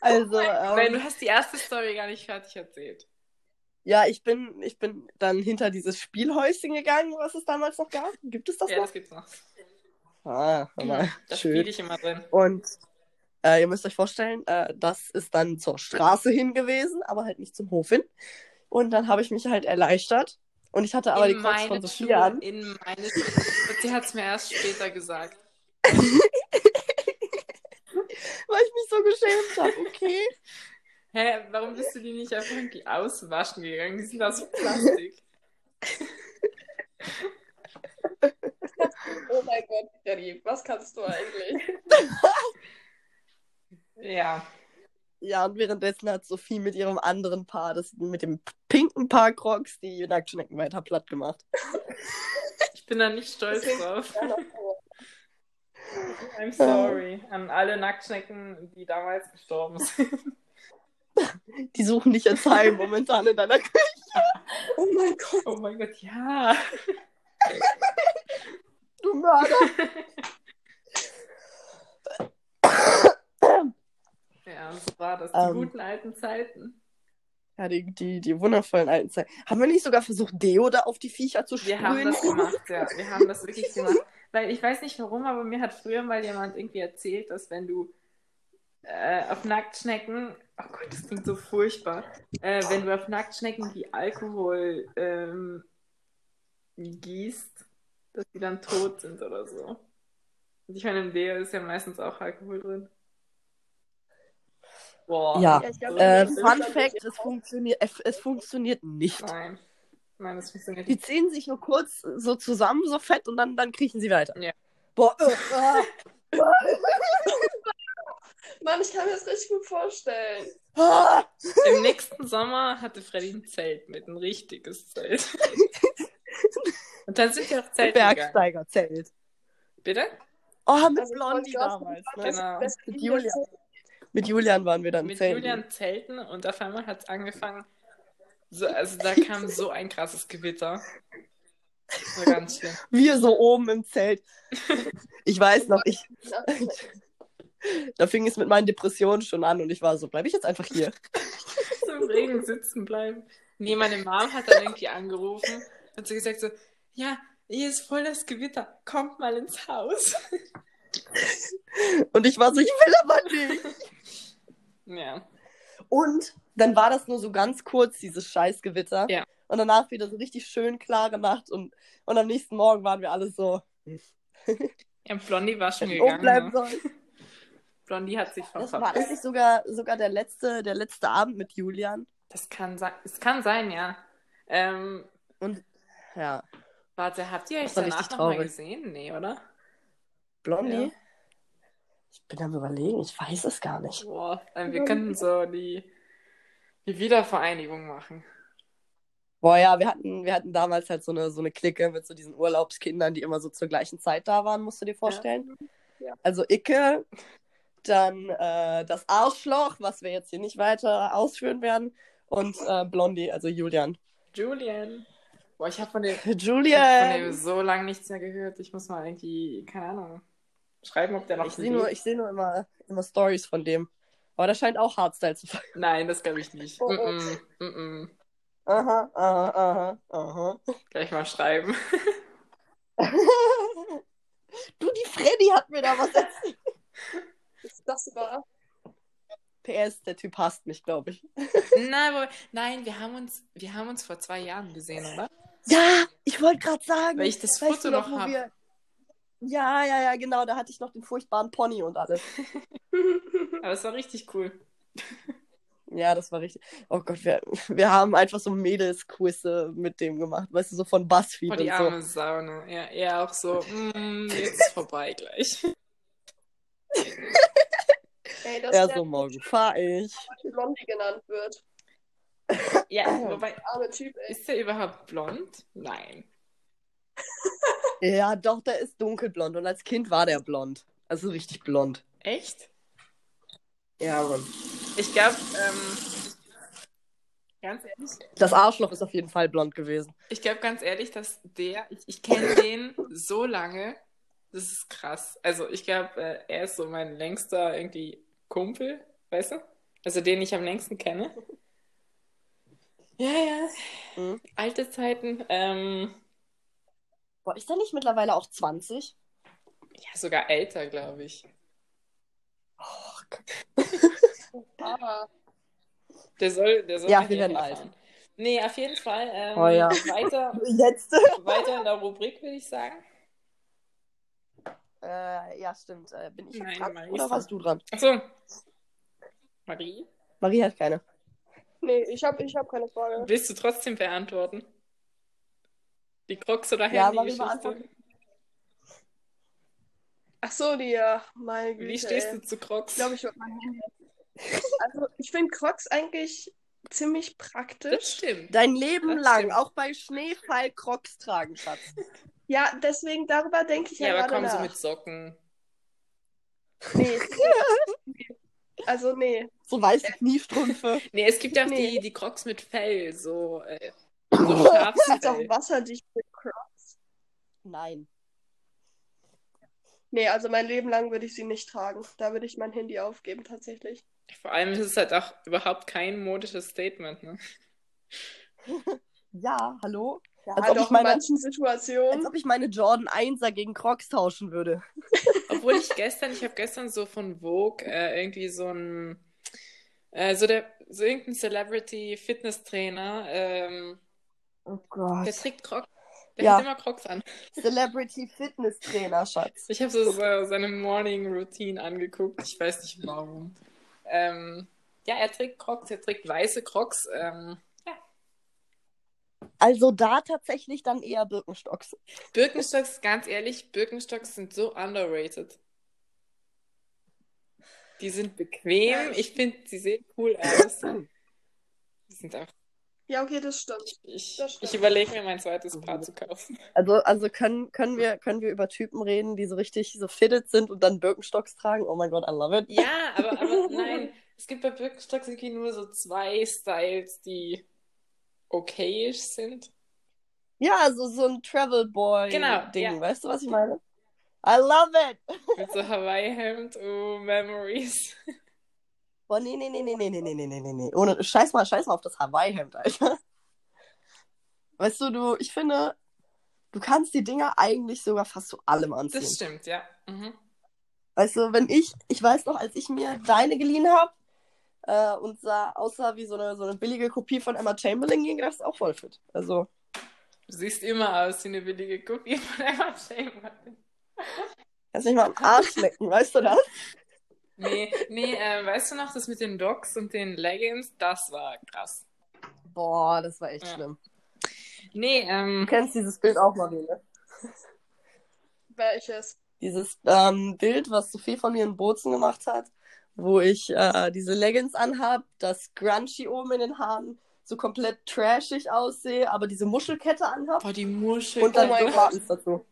Also, Nein, du ähm, hast die erste Story gar nicht fertig erzählt. ja, ich bin, ich bin dann hinter dieses Spielhäuschen gegangen, was es damals noch gab. Gibt es das Ja, noch? das gibt's noch. Ah, hör mal, Da schön. spiele ich immer drin. Und äh, ihr müsst euch vorstellen, äh, das ist dann zur Straße hin gewesen, aber halt nicht zum Hof hin. Und dann habe ich mich halt erleichtert. Und ich hatte aber in die Crocs von Sophia an. Schuhe, in meine Schuhe. Sie hat es mir erst später gesagt. Weil ich mich so geschämt habe, okay? Hä, warum bist du die nicht einfach irgendwie auswaschen gegangen? Die sind aus Plastik. Oh mein Gott, Jenny, was kannst du eigentlich? Ja. Ja, und währenddessen hat Sophie mit ihrem anderen Paar, das mit dem pinken Paar Crocs, die Nacktschnecken weiter platt gemacht. Ich bin da nicht stolz drauf. I'm sorry an alle Nacktschnecken, die damals gestorben sind. Die suchen dich jetzt heim momentan in deiner Küche, Oh mein Gott. Oh mein Gott, ja. du Mörder. Ja, so war das. Die Ähm. guten alten Zeiten. Ja, die, die, die wundervollen alten Zeiten. Haben wir nicht sogar versucht, Deo da auf die Viecher zu Wir sprühen? haben das gemacht, ja. Wir haben das wirklich gemacht. Weil ich weiß nicht warum, aber mir hat früher mal jemand irgendwie erzählt, dass wenn du äh, auf Nacktschnecken, oh Gott, das klingt so furchtbar, äh, wenn du auf Nacktschnecken die Alkohol ähm, gießt, dass die dann tot sind oder so. Und ich meine, im Deo ist ja meistens auch Alkohol drin. Boah. Ja. Ja, ich glaub, Äh, das ist Fun Fact, es funktioniert, es, es funktioniert nicht. Nein. Nein, das funktioniert Die nicht. ziehen sich nur kurz so zusammen, so fett, und dann, dann kriechen sie weiter. Ja. Boah, äh, Mann, ich kann mir das richtig gut vorstellen. ah. Im nächsten Sommer hatte Freddy ein Zelt mit, ein richtiges Zelt. Und dann sind wir auch Zelt gegangen. Bergsteigerzelt. Bitte? Oh, mit Also, Blondie damals. Ne? Genau. Mit Julia. Mit Julian waren wir dann Mit zelten. Julian zelten und auf einmal hat es angefangen. So, also da kam so ein krasses Gewitter. Das war ganz schlimm. Wir so oben im Zelt. Ich weiß noch, ich, da fing es mit meinen Depressionen schon an und ich war so, bleibe ich jetzt einfach hier. So im Regen sitzen bleiben. Nee, meine Mom hat dann irgendwie angerufen und so gesagt so, ja, hier ist voll das Gewitter, kommt mal ins Haus. Und ich war so, ich will aber nicht. Ja. Und dann war das nur so ganz kurz, dieses Scheißgewitter. Ja. Und danach wieder so richtig schön klare Nacht und, und am nächsten Morgen waren wir alle so, Ja, Blondie war schon oben bleiben gegangen. Ne? sollen. Blondie hat sich Das schon war nicht sogar, sogar der letzte, der letzte Abend mit Julian. Das kann sein, es kann sein, ja. Ähm, Und ja, warte, habt ihr euch danach noch mal gesehen? Nee, oder? Blondie? Ja. Ich bin am überlegen, ich weiß es gar nicht. Boah, wir könnten so die, die Wiedervereinigung machen. Boah, ja, wir hatten, wir hatten damals halt so eine, so eine Clique mit so diesen Urlaubskindern, die immer so zur gleichen Zeit da waren, musst du dir vorstellen. Ja. Also Icke, dann äh, das Arschloch, was wir jetzt hier nicht weiter ausführen werden, und äh, Blondie, also Julian. Julian. Boah, ich habe von dem, ich hab von dem Julian! so lange nichts mehr gehört. Ich muss mal irgendwie, keine Ahnung, schreiben, ob der noch Ich sehe nur, ich seh nur immer, immer Stories von dem. Aber das scheint auch Hardstyle zu sein. Nein, das glaube ich nicht. Oh, oh. -mm, mm -mm. Aha, aha, aha, aha. Gleich mal schreiben. du, die Freddy hat mir da was erzählt. Ist das wahr? PS, der Typ hasst mich, glaube ich. Nein, aber, nein, wir haben uns, wir haben uns vor zwei Jahren gesehen, oder? Ja, ich wollte gerade sagen. Weil ich das weißt Foto du noch wo hab. wir- Ja, ja, ja, genau. Da hatte ich noch den furchtbaren Pony und alles. Aber es war richtig cool. Ja, das war richtig. Oh Gott, wir, wir haben einfach so Mädelsquizze mit dem gemacht. Weißt du, so von Buzzfeed Vor die und so. arme Sauna. Ja, er auch so, mm, jetzt ist vorbei gleich. Ey, das ist so, morgen fahr ich. Blondie genannt wird. Ja, wobei, Arme Typ, ey. ist der überhaupt blond? Nein. Ja, doch, der ist dunkelblond. Und als Kind war der blond. Also richtig blond. Echt? Ja, Mann. Ich glaube, ähm, ganz ehrlich, Das Arschloch ist auf jeden Fall blond gewesen. ich glaube ganz ehrlich, dass der, ich, ich kenne den so lange, das ist krass. Also ich glaube, äh, er ist so mein längster irgendwie Kumpel, weißt du? Also den ich am längsten kenne. Ja, ja. Mhm. Alte Zeiten. Ähm, Boah, ist der nicht mittlerweile auch 20? ja, sogar älter, glaube ich. Oh, Gott. Aber Der soll, der soll Ja, wir werden alt. Nee, auf jeden Fall. Ähm, Oh ja. weiter, Jetzt? weiter in der Rubrik, würde ich sagen. Äh, ja, stimmt. Äh, bin ich Nein, dran oder warst du dran? Achso. Marie, Marie hat keine. Nee, ich habe ich hab keine Frage. willst du trotzdem beantworten? Die Crocs oder Ja, Marie Handy-Geschichte? beantwortet. Ach so, die, ja, meine Güte. Wie stehst ey. du zu Crocs? Ich glaube, ich würde mein Handy. Also, ich finde Crocs eigentlich ziemlich das praktisch. stimmt. Dein Leben Das lang, stimmt. auch bei Schneefall Crocs tragen, Schatz. Ja, deswegen darüber denke ich ja, Ja, aber gerade komm nach. so mit Socken. Nee. Also, nee. So weiße Kniestrümpfe. Nee, es gibt ja auch Nee. die, die Crocs mit Fell, so, äh, so Das ist auch Schafsfell. wasserdichte Crocs. Nein. Nee, also mein Leben lang würde ich sie nicht tragen. Da würde ich mein Handy aufgeben, tatsächlich. Vor allem ist es halt auch überhaupt kein modisches Statement, ne? Ja, hallo? Ja, Als ob doch ich meine- in manchen Als Situationen. ob ich meine Jordan 1er gegen Crocs tauschen würde. Obwohl ich gestern, ich habe gestern so von Vogue äh, irgendwie so ein, äh, so der, so irgendein Celebrity-Fitness-Trainer, ähm, Oh der Gott. trägt Crocs, der Ja. hat immer Crocs an. Celebrity Fitness Trainer, Schatz. Ich habe so, so seine Morning Routine angeguckt. Ich weiß nicht warum. Ähm, ja, er trägt Crocs, er trägt weiße Crocs. Ähm. Also da tatsächlich dann eher Birkenstocks. Birkenstocks, ganz ehrlich, Birkenstocks sind so underrated. Die sind bequem. Ich finde, sie sehen cool aus. Die sind auch. Ja, okay, das stimmt. Ich, Das stimmt. ich überlege mir mein zweites Paar zu kaufen. Also, also können, können, wir, können wir über Typen reden, die so richtig so fitted sind und dann Birkenstocks tragen? Oh mein Gott, I love it. Ja, aber, aber nein. Es gibt bei Birkenstocks irgendwie nur so zwei Styles, die okayisch sind. Ja, also so ein Travel Boy Genau, Ding, ja. weißt du, was ich meine? I love it! Mit so Hawaii-Hemd, oh, Memories. Boah, nee, nee, nee, nee, nee, nee, nee, nee, nee, nee, nee. Ohne, scheiß mal, scheiß mal auf das Hawaii-Hemd, Alter. Weißt du, du, ich finde, du kannst die Dinger eigentlich sogar fast zu allem anziehen. Das stimmt, ja. Mhm. Weißt du, wenn ich, ich weiß noch, als ich mir deine geliehen habe äh, und sah, aussah wie so eine, so eine billige Kopie von Emma Chamberlain, ging das auch voll fit. Also, Du siehst immer aus wie eine billige Kopie von Emma Chamberlain. kannst nicht mal am Arsch lecken, weißt du das? Nee, nee, äh, weißt du noch, das mit den Docs und den Leggings, das war krass. Boah, das war echt Ja. schlimm. Nee, Du ähm, kennst dieses Bild auch, Marlene. Welches? Dieses ähm, Bild, was Sophie von mir in Bozen gemacht hat, wo ich äh, diese Leggings anhab, das Grungy oben in den Haaren so komplett trashig aussehe, aber diese Muschelkette anhab boah, die Muschel. und dann Oh. Buttons dazu.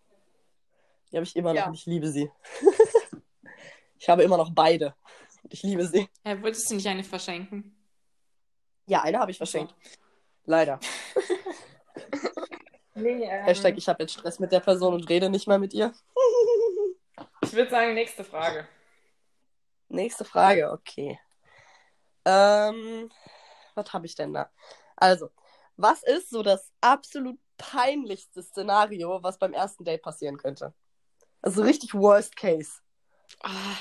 Die habe ich immer noch Ja. und ich liebe sie. ich habe immer noch beide. Und ich liebe sie. Ja, wolltest du nicht eine verschenken? Ja, eine habe ich verschenkt. Leider. Nee, ähm, Hashtag, ich habe jetzt Stress mit der Person und rede nicht mehr mit ihr. ich würde sagen, nächste Frage. Nächste Frage, okay. Ähm, was habe ich denn da? Also, was ist so das absolut peinlichste Szenario, was beim ersten Date passieren könnte? Also richtig Worst Case. Ah,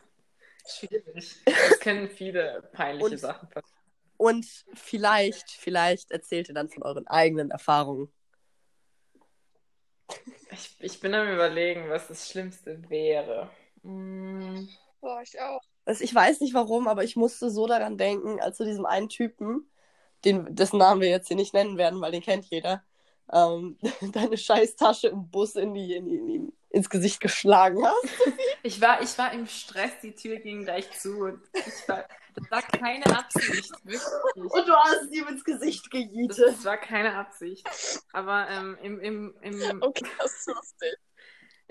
schwierig. Es können viele peinliche Und- Sachen passieren. Und vielleicht, vielleicht erzählt ihr dann von euren eigenen Erfahrungen. Ich, ich bin am überlegen, was das Schlimmste wäre. Mm, Boah, ich auch. Also ich weiß nicht warum, aber ich musste so daran denken, als zu diesem einen Typen, den, dessen Namen wir jetzt hier nicht nennen werden, weil den kennt jeder, ähm, deine Scheißtasche im Bus in die, in die, in die, ins Gesicht geschlagen hast. Ich war, ich war im Stress, die Tür ging gleich zu und ich war, das war keine Absicht, wirklich. Und du hast es ihm ins Gesicht Das, gejietet. das war keine Absicht. Aber ähm, im, im, im, Okay, das ist lustig.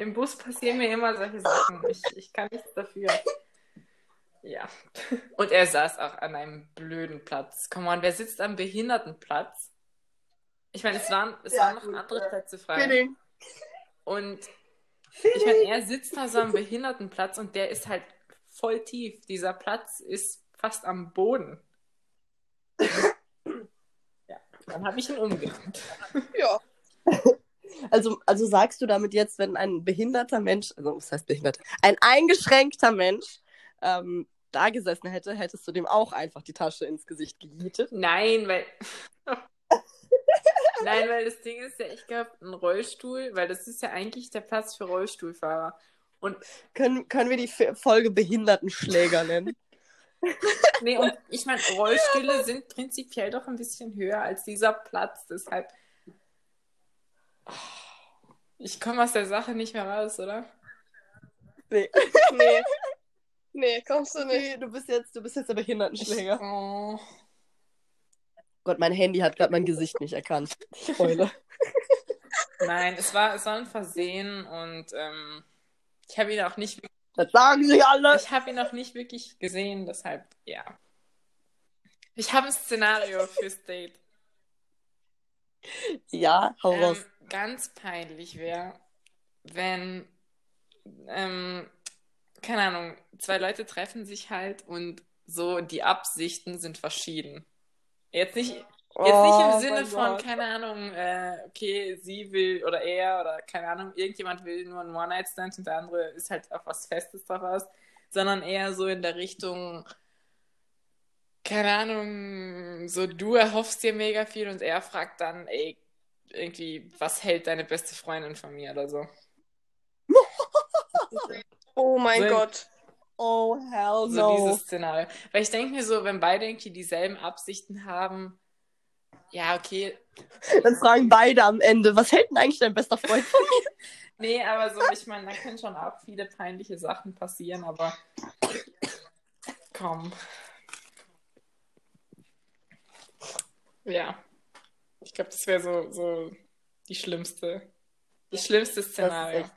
Im Bus passieren mir immer solche Sachen. Ich, ich kann nichts dafür. Ja. Und er saß auch an einem blöden Platz. Komm on, wer sitzt am Behindertenplatz? Ich meine, es waren, es Ja, waren noch gut, andere ja. Plätze frei. Feeling. Und ich meine, er sitzt da so am Behindertenplatz und der ist halt voll tief. Dieser Platz ist fast am Boden. Ja, dann habe ich ihn umgerannt. Ja. Also, also sagst du damit jetzt, wenn ein behinderter Mensch, also was heißt behindert, ein eingeschränkter Mensch ähm, da gesessen hätte, hättest du dem auch einfach die Tasche ins Gesicht gejietet? Nein, weil. Nein, weil das Ding ist ja, ich glaube, ein Rollstuhl, weil das ist ja eigentlich der Platz für Rollstuhlfahrer. Und Können, können wir die Folge Behindertenschläger nennen? nee, und ich meine, Rollstühle sind prinzipiell doch ein bisschen höher als dieser Platz, deshalb. Ich komme aus der Sache nicht mehr raus, oder? Nee. Nee. Nee, kommst du nicht. Nee, du bist jetzt, du bist jetzt der Behindertenschläger. Oh. Gott, mein Handy hat gerade mein Gesicht nicht erkannt. Ich heule. Nein, es war, es war ein Versehen und ähm, ich habe ihn auch nicht, Das sagen sie alle. ich habe ihn auch nicht wirklich gesehen, deshalb ja. Ich habe ein Szenario fürs Date. Ja, hau Ähm, raus. Ganz peinlich wäre, wenn, ähm, keine Ahnung, zwei Leute treffen sich halt und so die Absichten sind verschieden. Jetzt nicht, jetzt nicht im Oh Sinne von, Gott. keine Ahnung, äh, okay, sie will oder er oder keine Ahnung, irgendjemand will nur einen One-Night-Stand und der andere ist halt auf was Festes daraus, sondern eher so in der Richtung, keine Ahnung, so du erhoffst dir mega viel und er fragt dann, ey, irgendwie, was hält deine beste Freundin von mir oder so. Oh mein So- Gott. Oh, hell So no. dieses Szenario. Weil ich denke mir so, wenn beide irgendwie dieselben Absichten haben, ja, okay, Dann fragen beide am Ende, was hält denn eigentlich dein bester Freund von mir? Nee, aber so, ich meine, da können schon auch viele peinliche Sachen passieren, aber komm. Ja. Ich glaube, das wäre so, so die schlimmste, die schlimmste Szenario.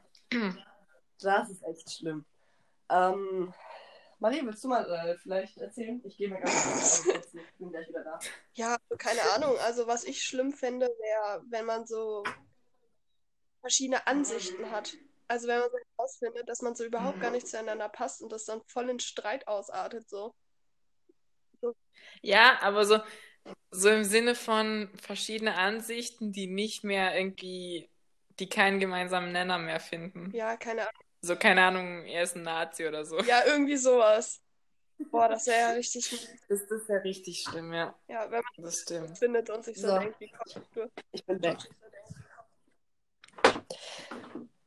Das ist echt schlimm. Ähm, Marie, willst du mal äh, vielleicht erzählen? Ich gehe mir ganz kurz. Ich bin gleich wieder da. Ja, keine Ahnung. Also, was ich schlimm fände, wäre, wenn man so verschiedene Ansichten hat. Also, wenn man so herausfindet, dass man so überhaupt gar nicht zueinander passt und das dann voll in Streit ausartet, so. Ja, aber so, so im Sinne von verschiedene Ansichten, die nicht mehr irgendwie, die keinen gemeinsamen Nenner mehr finden. Ja, keine Ahnung. So, keine Ahnung, er ist ein Nazi oder so. Ja, irgendwie sowas. Boah, das wäre ja richtig. Das, das ist ja richtig schlimm, ja. Ja, wenn man Das stimmt. findet und sich so, So. denkt, wie kommt du? Ich bin weg.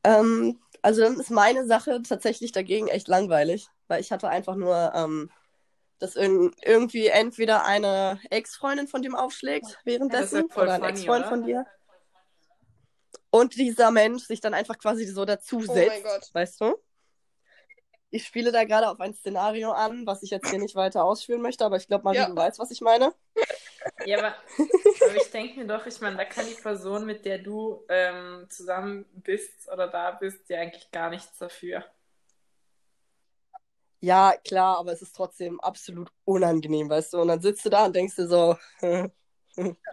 Ähm, also dann ist meine Sache tatsächlich dagegen echt langweilig, weil ich hatte einfach nur, ähm, dass irg irgendwie entweder eine Ex-Freundin von dem aufschlägt währenddessen Ja, oder ein Ex-Freund von dir. Und dieser Mensch sich dann einfach quasi so dazu Oh setzt, mein Gott. weißt du? Ich spiele da gerade auf ein Szenario an, was ich jetzt hier nicht weiter ausführen möchte, aber ich glaube, Marie, Ja. du weißt, was ich meine. Ja, aber, aber ich denke mir doch, ich meine, da kann die Person, mit der du ähm, zusammen bist oder da bist, ja eigentlich gar nichts dafür. Ja, klar, aber es ist trotzdem absolut unangenehm, weißt du? Und dann sitzt du da und denkst dir so,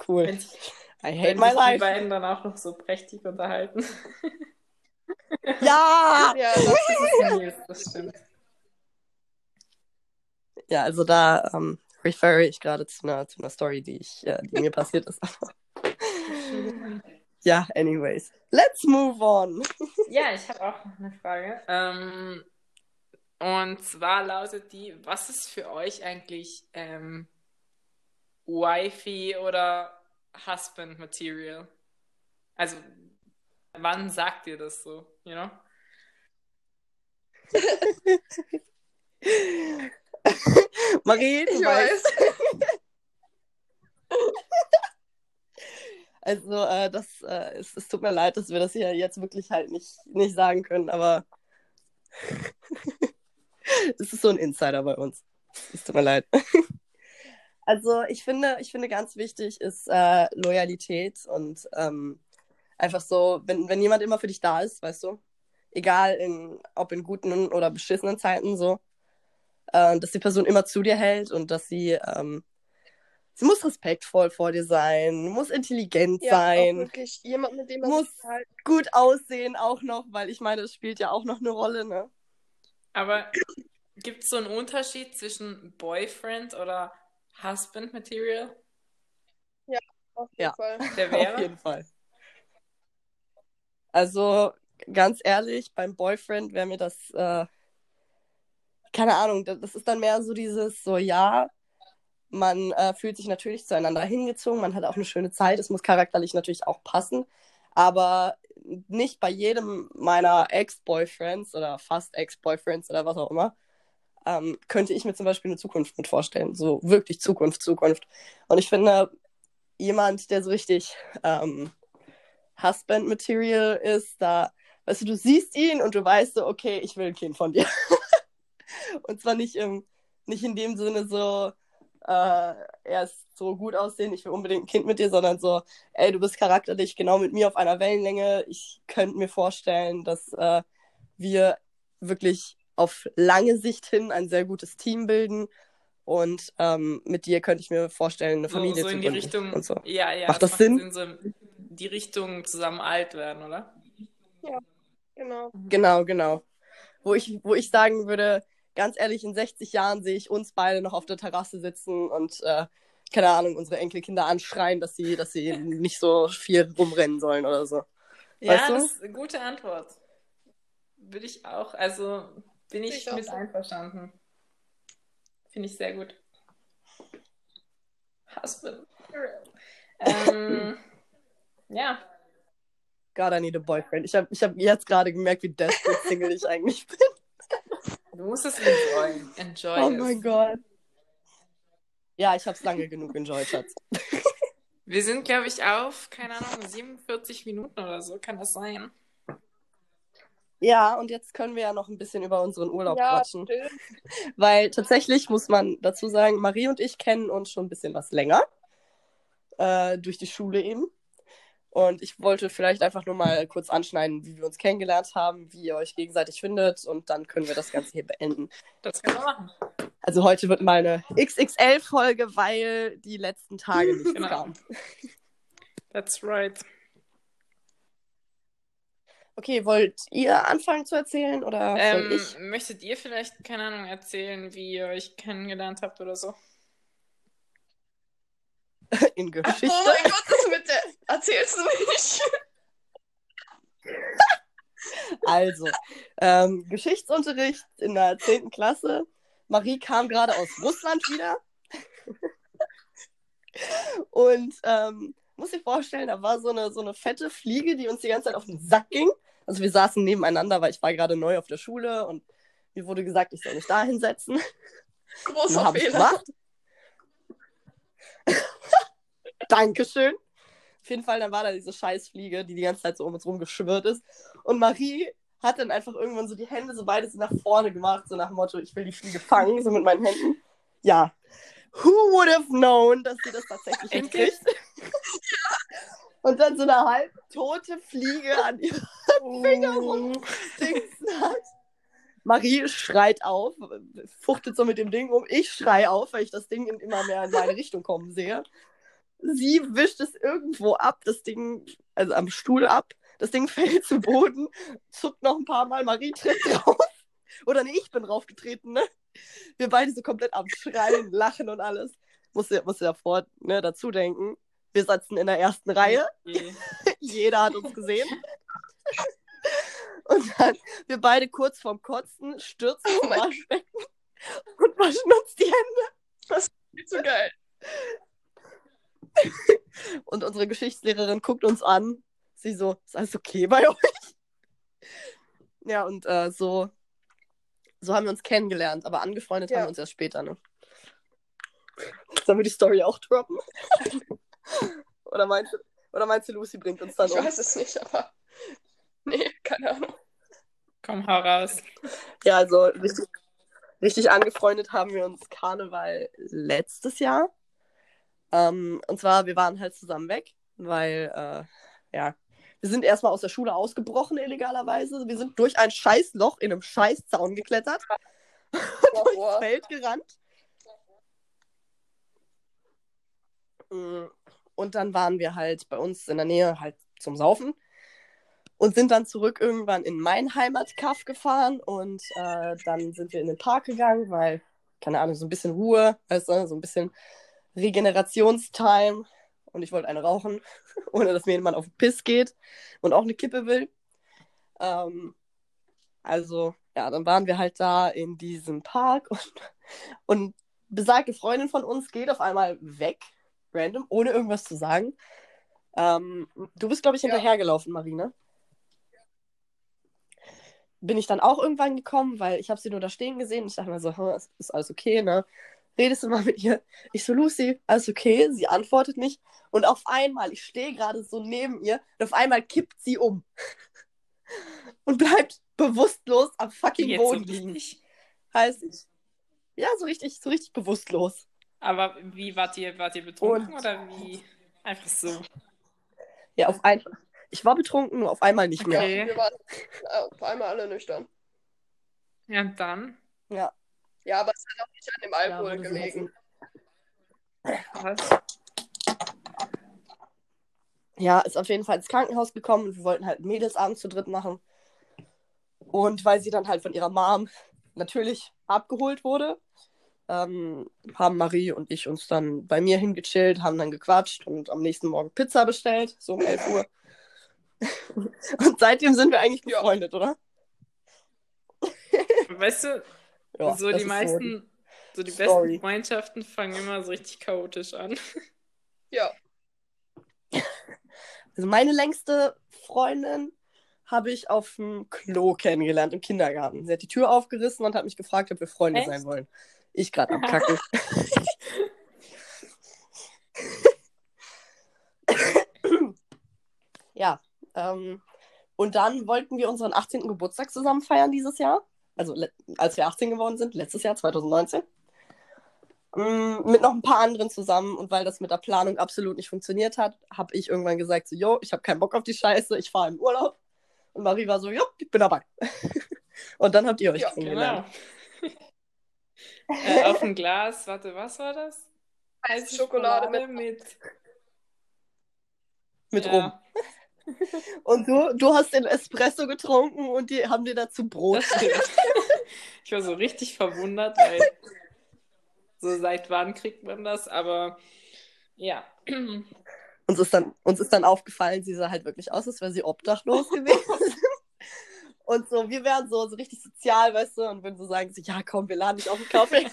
cool, Wenn sich, I hate my sich die life. beiden dann auch noch so prächtig unterhalten. Ja! Ja, das ist das stimmt. Ja, also da, ähm, refere ich gerade zu einer, zu einer Story, die, ich, äh, die mir passiert ist. ja, anyways. Let's move on. Ja, ich habe auch noch eine Frage. Ähm, und zwar lautet die, was ist für euch eigentlich ähm, Wifey oder Husband Material? Also, wann sagt ihr das so, you know? Marie, du Ich weißt. weiß. Also, äh, das, äh, es, es tut mir leid, dass wir das hier jetzt wirklich halt nicht, nicht sagen können, aber es ist so ein Insider bei uns. Es tut mir leid. Also, ich finde, ich finde ganz wichtig ist äh, Loyalität und ähm, einfach so, wenn, wenn jemand immer für dich da ist, weißt du, egal in, ob in guten oder beschissenen Zeiten so, äh, dass die Person immer zu dir hält und dass sie, ähm, sie muss respektvoll vor dir sein, muss intelligent Ja, sein, wirklich jemand, mit dem man muss halt gut aussehen auch noch, weil ich meine, das spielt ja auch noch eine Rolle, ne? Aber gibt es so einen Unterschied zwischen Boyfriend oder Husband Material? auf jeden Ja. Fall. Der Auf wäre? jeden Fall. Also, ganz ehrlich, beim Boyfriend wäre mir das, äh, keine Ahnung, das das ist dann mehr so dieses, so ja, man äh, fühlt sich natürlich zueinander hingezogen, man hat auch eine schöne Zeit, es muss charakterlich natürlich auch passen, aber nicht bei jedem meiner Ex-Boyfriends oder fast Ex-Boyfriends oder was auch immer, ähm, könnte ich mir zum Beispiel eine Zukunft mit vorstellen. So wirklich Zukunft, Zukunft. Und ich finde, jemand, der so richtig ähm, Husband-Material ist, da, weißt du, du siehst ihn und du weißt so, okay, ich will ein Kind von dir. und zwar nicht im, nicht in dem Sinne so, äh, er ist so gut aussehen, ich will unbedingt ein Kind mit dir, sondern so, ey, du bist charakterlich genau mit mir auf einer Wellenlänge. Ich könnte mir vorstellen, dass äh, wir wirklich auf lange Sicht hin ein sehr gutes Team bilden. Und ähm, mit dir könnte ich mir vorstellen, eine So, Familie so zu in die gründen Richtung. und so. Ja, ja, Macht das macht Sinn? so in die Richtung zusammen alt werden, oder? Genau. Genau, genau. Wo ich, wo ich sagen würde, ganz ehrlich, in 60 Jahren sehe ich uns beide noch auf der Terrasse sitzen und, äh, keine Ahnung, unsere Enkelkinder anschreien, dass sie, dass sie nicht so viel rumrennen sollen oder so. Ja, Weißt du? das ist eine gute Antwort. Würde ich auch, also bin ich ich mit einverstanden. Finde ich sehr gut. Husband. ähm, ja, God, I need a boyfriend. Ich habe ich hab jetzt gerade gemerkt, wie desperate Single ich eigentlich bin. Du musst es enjoyen. Enjoy Oh mein Gott. Ja, ich habe es lange genug enjoyed, Schatz. Wir sind, glaube ich, auf, keine Ahnung, 47 Minuten oder so, kann das sein? Ja, und jetzt können wir ja noch ein bisschen über unseren Urlaub Ja, quatschen. stimmt. Weil tatsächlich muss man dazu sagen, Marie und ich kennen uns schon ein bisschen was länger. Äh, durch die Schule eben. Und ich wollte vielleicht einfach nur mal kurz anschneiden, wie wir uns kennengelernt haben, wie ihr euch gegenseitig findet. Und dann können wir das Ganze hier beenden. Das können wir machen. Also heute wird mal eine XXL-Folge, weil die letzten Tage nichts Genau. kam. That's right. Okay, wollt ihr anfangen zu erzählen oder soll Ähm, ich? möchtet ihr vielleicht, keine Ahnung, erzählen, wie ihr euch kennengelernt habt oder so? In Oh Geschichte. mein Gott, das mit der. Erzählst du nicht? Also, ähm, Geschichtsunterricht in der 10. Klasse. Marie kam gerade aus Russland wieder. Und ähm, muss dir vorstellen, da war so eine, so eine fette Fliege, die uns die ganze Zeit auf den Sack ging. Also wir saßen nebeneinander, weil ich war gerade neu auf der Schule und mir wurde gesagt, ich soll mich da hinsetzen. Großer habe ich Fehler. gemacht. Dankeschön. Auf jeden Fall, dann war da diese Scheißfliege, die die ganze Zeit so um uns rumgeschwirrt ist. Und Marie hat dann einfach irgendwann so die Hände so beides nach vorne gemacht, so nach dem Motto, ich will die Fliege fangen, so mit meinen Händen. Ja. Who would have known, dass sie das tatsächlich hinkriegt? Und dann so eine halb tote Fliege an ihrem Finger rumdingsen hat. Marie schreit auf, fuchtet so mit dem Ding um. Ich schrei auf, weil ich das Ding immer mehr in meine Richtung kommen sehe. Sie wischt es irgendwo ab, das Ding, also am Stuhl ab. Das Ding fällt zu Boden, zuckt noch ein paar Mal, Marie tritt drauf. Oder nee, ich bin draufgetreten, ne? Wir beide so komplett am Schreien, Lachen und alles. Musst du, musst du davor ne, dazu denken. Wir saßen in der ersten Reihe. Okay. Jeder hat uns gesehen. Und dann wir beide kurz vorm Kotzen stürzen Oh zum mein Waschbecken und waschen uns die Hände. Viel zu geil. Und unsere Geschichtslehrerin guckt uns an. Sie so, ist alles okay bei euch? Ja, und äh, so, so haben wir uns kennengelernt, aber angefreundet Ja. haben wir uns erst später, ne? Sollen wir die Story auch droppen? oder, meinst du, oder meinst du, Lucy bringt uns dann Ich um? weiß es nicht, aber. Nee, keine Ahnung. Komm, hau raus. Ja, also richtig, richtig angefreundet haben wir uns Karneval letztes Jahr. Ähm, und zwar, wir waren halt zusammen weg, weil, äh, ja, wir sind erstmal aus der Schule ausgebrochen, illegalerweise. Wir sind durch ein Scheißloch in einem Scheißzaun geklettert, durchs Boah. Feld gerannt. Mm, Und dann waren wir halt bei uns in der Nähe halt zum Saufen und sind dann zurück irgendwann in mein Heimatkaff gefahren und äh, dann sind wir in den Park gegangen, weil, keine Ahnung, so ein bisschen Ruhe, weißt du, so ein bisschen Regenerationstime und ich wollte eine rauchen, ohne dass mir jemand auf den Piss geht und auch eine Kippe will. Ähm, also, ja, dann waren wir halt da in diesem Park und, und besagte Freundin von uns geht auf einmal weg, random, ohne irgendwas zu sagen. Ähm, du bist, glaube ich, Ja. hinterhergelaufen, Marine. Bin ich dann auch irgendwann gekommen, weil ich habe sie nur da stehen gesehen. Ich dachte mir so, ist, alles okay, ne? Redest du mal mit ihr? Ich so, Lucy, alles okay? Sie antwortet nicht. Und auf einmal, ich stehe gerade so neben ihr, und auf einmal kippt sie um. Und bleibt bewusstlos am fucking Jetzt Boden liegen. Heißt ich. Ja, so richtig, so richtig bewusstlos. Aber wie wart ihr? Wart ihr betrunken Und- oder wie? Einfach so. Ja, auf einmal. Ich war betrunken, nur auf einmal nicht mehr. Okay. Wir waren äh, auf einmal alle nüchtern. Ja, und dann? Ja. Ja, aber es hat auch nicht an dem Ja, Alkohol so gelegen. Was? Ja, ist auf jeden Fall ins Krankenhaus gekommen und wir wollten halt einen Mädelsabend zu dritt machen. Und weil sie dann halt von ihrer Mom natürlich abgeholt wurde, ähm, haben Marie und ich uns dann bei mir hingechillt, haben dann gequatscht und am nächsten Morgen Pizza bestellt, so um 11 Uhr. Und seitdem sind wir eigentlich Ja. befreundet, oder? Weißt du, Ja, so die ist meisten, so die Story. besten Freundschaften fangen immer so richtig chaotisch an. Ja, Also meine längste Freundin habe ich auf dem Klo kennengelernt im Kindergarten. Sie hat die Tür aufgerissen und hat mich gefragt, ob wir Freunde Echt? sein wollen. Ich gerade am Kacken. ja, ähm, und dann wollten wir unseren 18. Geburtstag zusammen feiern dieses Jahr. Also als wir 18 geworden sind, letztes Jahr, 2019. Mm, mit noch ein paar anderen zusammen. Und weil das mit der Planung absolut nicht funktioniert hat, habe ich irgendwann gesagt, so, yo, ich habe keinen Bock auf die Scheiße, ich fahre in Urlaub. Und Marie war so, jo, ich bin dabei. und dann habt ihr euch Ja, kennengelernt. Genau. äh, auf dem Glas, warte, was war das? heiße Schokolade mit. mit. Mit ja. rum. Und du, du hast den Espresso getrunken und die haben dir dazu Brot. Ich war so richtig verwundert, weil so seit wann kriegt man das? Aber ja. Uns ist, dann, uns ist dann aufgefallen, sie sah halt wirklich aus, als wäre sie obdachlos gewesen. Und so, wir wären so, so richtig sozial, weißt du, und würden so sagen, so, ja komm, wir laden dich auf einen Kaffee ein.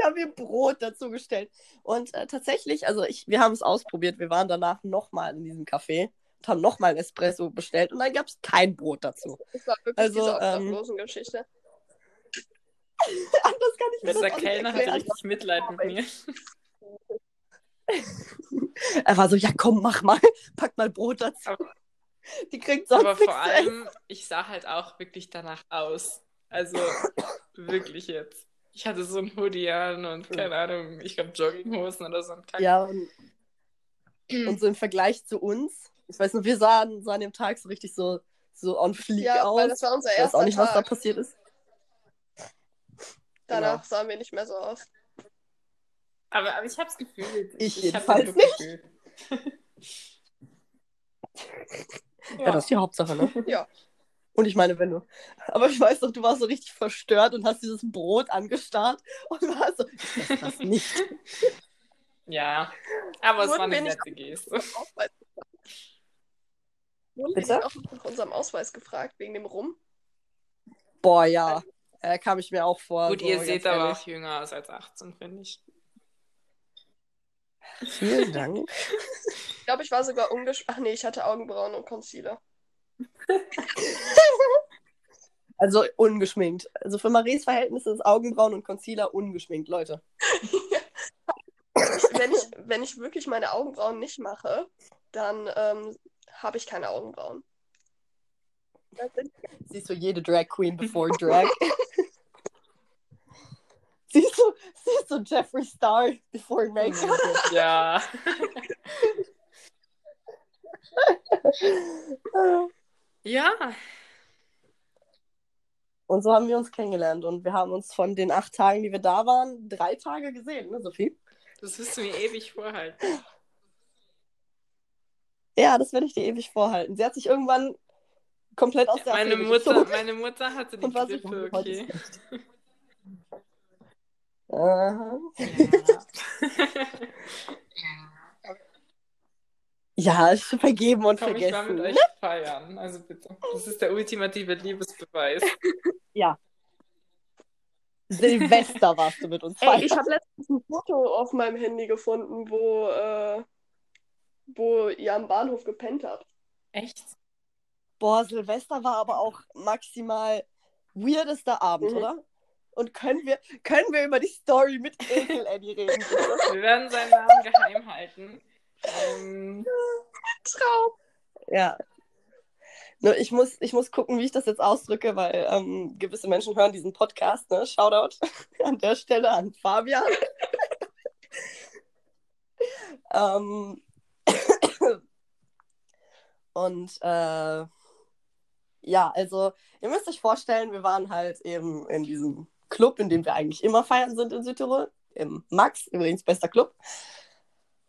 Sie haben mir Brot dazu gestellt. Und äh, tatsächlich, also ich, wir haben es ausprobiert, wir waren danach nochmal in diesem Café und haben nochmal ein Espresso bestellt und dann gab es kein Brot dazu. Das war wirklich Also, diese ähm, Obdachlosen-Geschichte. Anders kann ich mir Dieser das nicht Kellner hatte erklären. richtig Mitleid mit mir. Er war so, ja komm, mach mal, pack mal Brot dazu. Aber- Die kriegt sonst Aber nichts vor allem, ich sah halt auch wirklich danach aus. Also wirklich jetzt. Ich hatte so ein Hoodie an und keine Ahnung, ich glaube Jogginghosen oder so ein Kack. Ja, und, und so im Vergleich zu uns, ich weiß nur, wir sahen, sahen dem Tag so richtig so, so on fleek Ja, aus. weil das war unser ich weiß erster auch nicht, was da Tag. passiert ist. Danach genau. sahen wir nicht mehr so aus. Aber, aber ich hab's gefühlt. Ich ich hab's jedenfalls den Look gefühlt. Ja. das ist die Hauptsache, ne? Ja. Und ich meine, wenn du. Aber ich weiß doch, du warst so richtig verstört und hast dieses Brot angestarrt und warst so, ich esse das nicht. Ja, aber es war eine nette Geste. Wurden wir auch nach unserem Ausweis gefragt, wegen dem Rum? Boah, ja. Äh, kam ich mir auch vor. Gut, so, ihr seht aber auch jünger aus als 18, finde ich. Vielen Dank. Ich glaube, ich war sogar ungesch... Ach nee, ich hatte Augenbrauen und Concealer. Also ungeschminkt. Also für Maries Verhältnisse ist Augenbrauen und Concealer ungeschminkt, Leute. wenn, ich, wenn ich wirklich meine Augenbrauen nicht mache, dann ähm, habe ich keine Augenbrauen. Siehst du jede Drag Queen before Drag. siehst, du, siehst du Jeffree Star before Make-up. Ja. Ja, Und so haben wir uns kennengelernt. Und wir haben uns von den acht Tagen, die wir da waren, drei Tage gesehen, ne, Sophie? das wirst du mir ewig vorhalten. Ja, das werde ich dir ewig vorhalten. Sie hat sich irgendwann komplett aus der Meine Affäre Mutter, gezogen meine Mutter hatte die Grippe, okay. Aha. Ja, ist vergeben und Komm, ich war vergessen. mit euch feiern. Also bitte. Das ist der ultimative Liebesbeweis. Silvester warst du mit uns Ey, feiern. ich habe letztens ein Foto auf meinem Handy gefunden, wo, äh, wo ihr am Bahnhof gepennt habt. Echt? Boah, Silvester war aber auch maximal weirdester Abend, Mhm. oder? Und können wir, können wir über die Story mit Ekel Eddie reden? Wir werden seinen Namen geheim halten. Ähm, Traum. ja. Nur ich muss, ich muss gucken, wie ich das jetzt ausdrücke, weil ähm, gewisse Menschen hören diesen Podcast, ne? Shoutout an der Stelle an Fabian. ähm, und äh, ja, also ihr müsst euch vorstellen, wir waren halt eben in diesem Club, in dem wir eigentlich immer feiern sind in Südtirol, im Max, übrigens bester Club.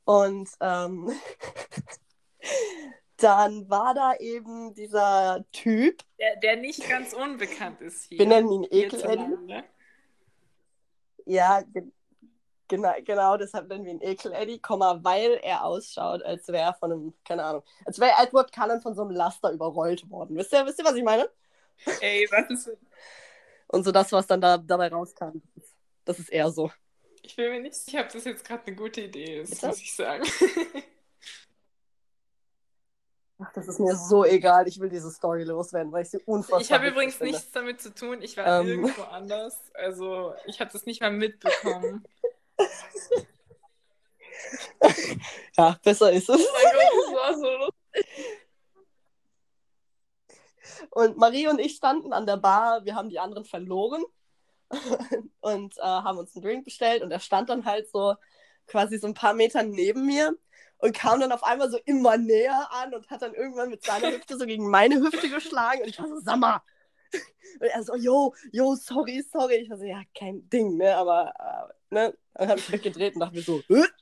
Und ähm, dann war da eben dieser Typ, der, der nicht ganz unbekannt ist hier. wir nennen ihn Ekel Eddie. hierzulande. Ja, ge genau, genau, deshalb nennen wir ihn Ekel Eddie, Komma, weil er ausschaut, als wäre er von einem, keine Ahnung, als wäre Edward Cullen von so einem Laster überrollt worden. Wisst ihr, wisst ihr, was ich meine? Ey, was ist. Und so das, was dann da, dabei rauskam, das ist eher so. Ich bin mir nicht sicher, ob das jetzt gerade eine gute Idee ist, Bitte? muss ich sagen. Ach, das ist mir so egal, ich will diese Story loswerden, weil ich sie unfassbar Ich habe übrigens finde. nichts damit zu tun. Ich war Ähm. irgendwo anders. Also, ich habe das nicht mal mitbekommen. Ja, besser ist es. Oh mein Gott, das war so lustig. Und Marie und ich standen an der Bar, wir haben die anderen verloren und äh, haben uns einen Drink bestellt und er stand dann halt so quasi so ein paar Meter neben mir und kam dann auf einmal so immer näher an und hat dann irgendwann mit seiner Hüfte so gegen meine Hüfte geschlagen und ich war so, sag mal. Und er so, yo, yo, sorry, sorry. Ich war so, ja, kein Ding, ne, aber, äh, ne, dann habe ich weggedreht und dachte mir so, Hö?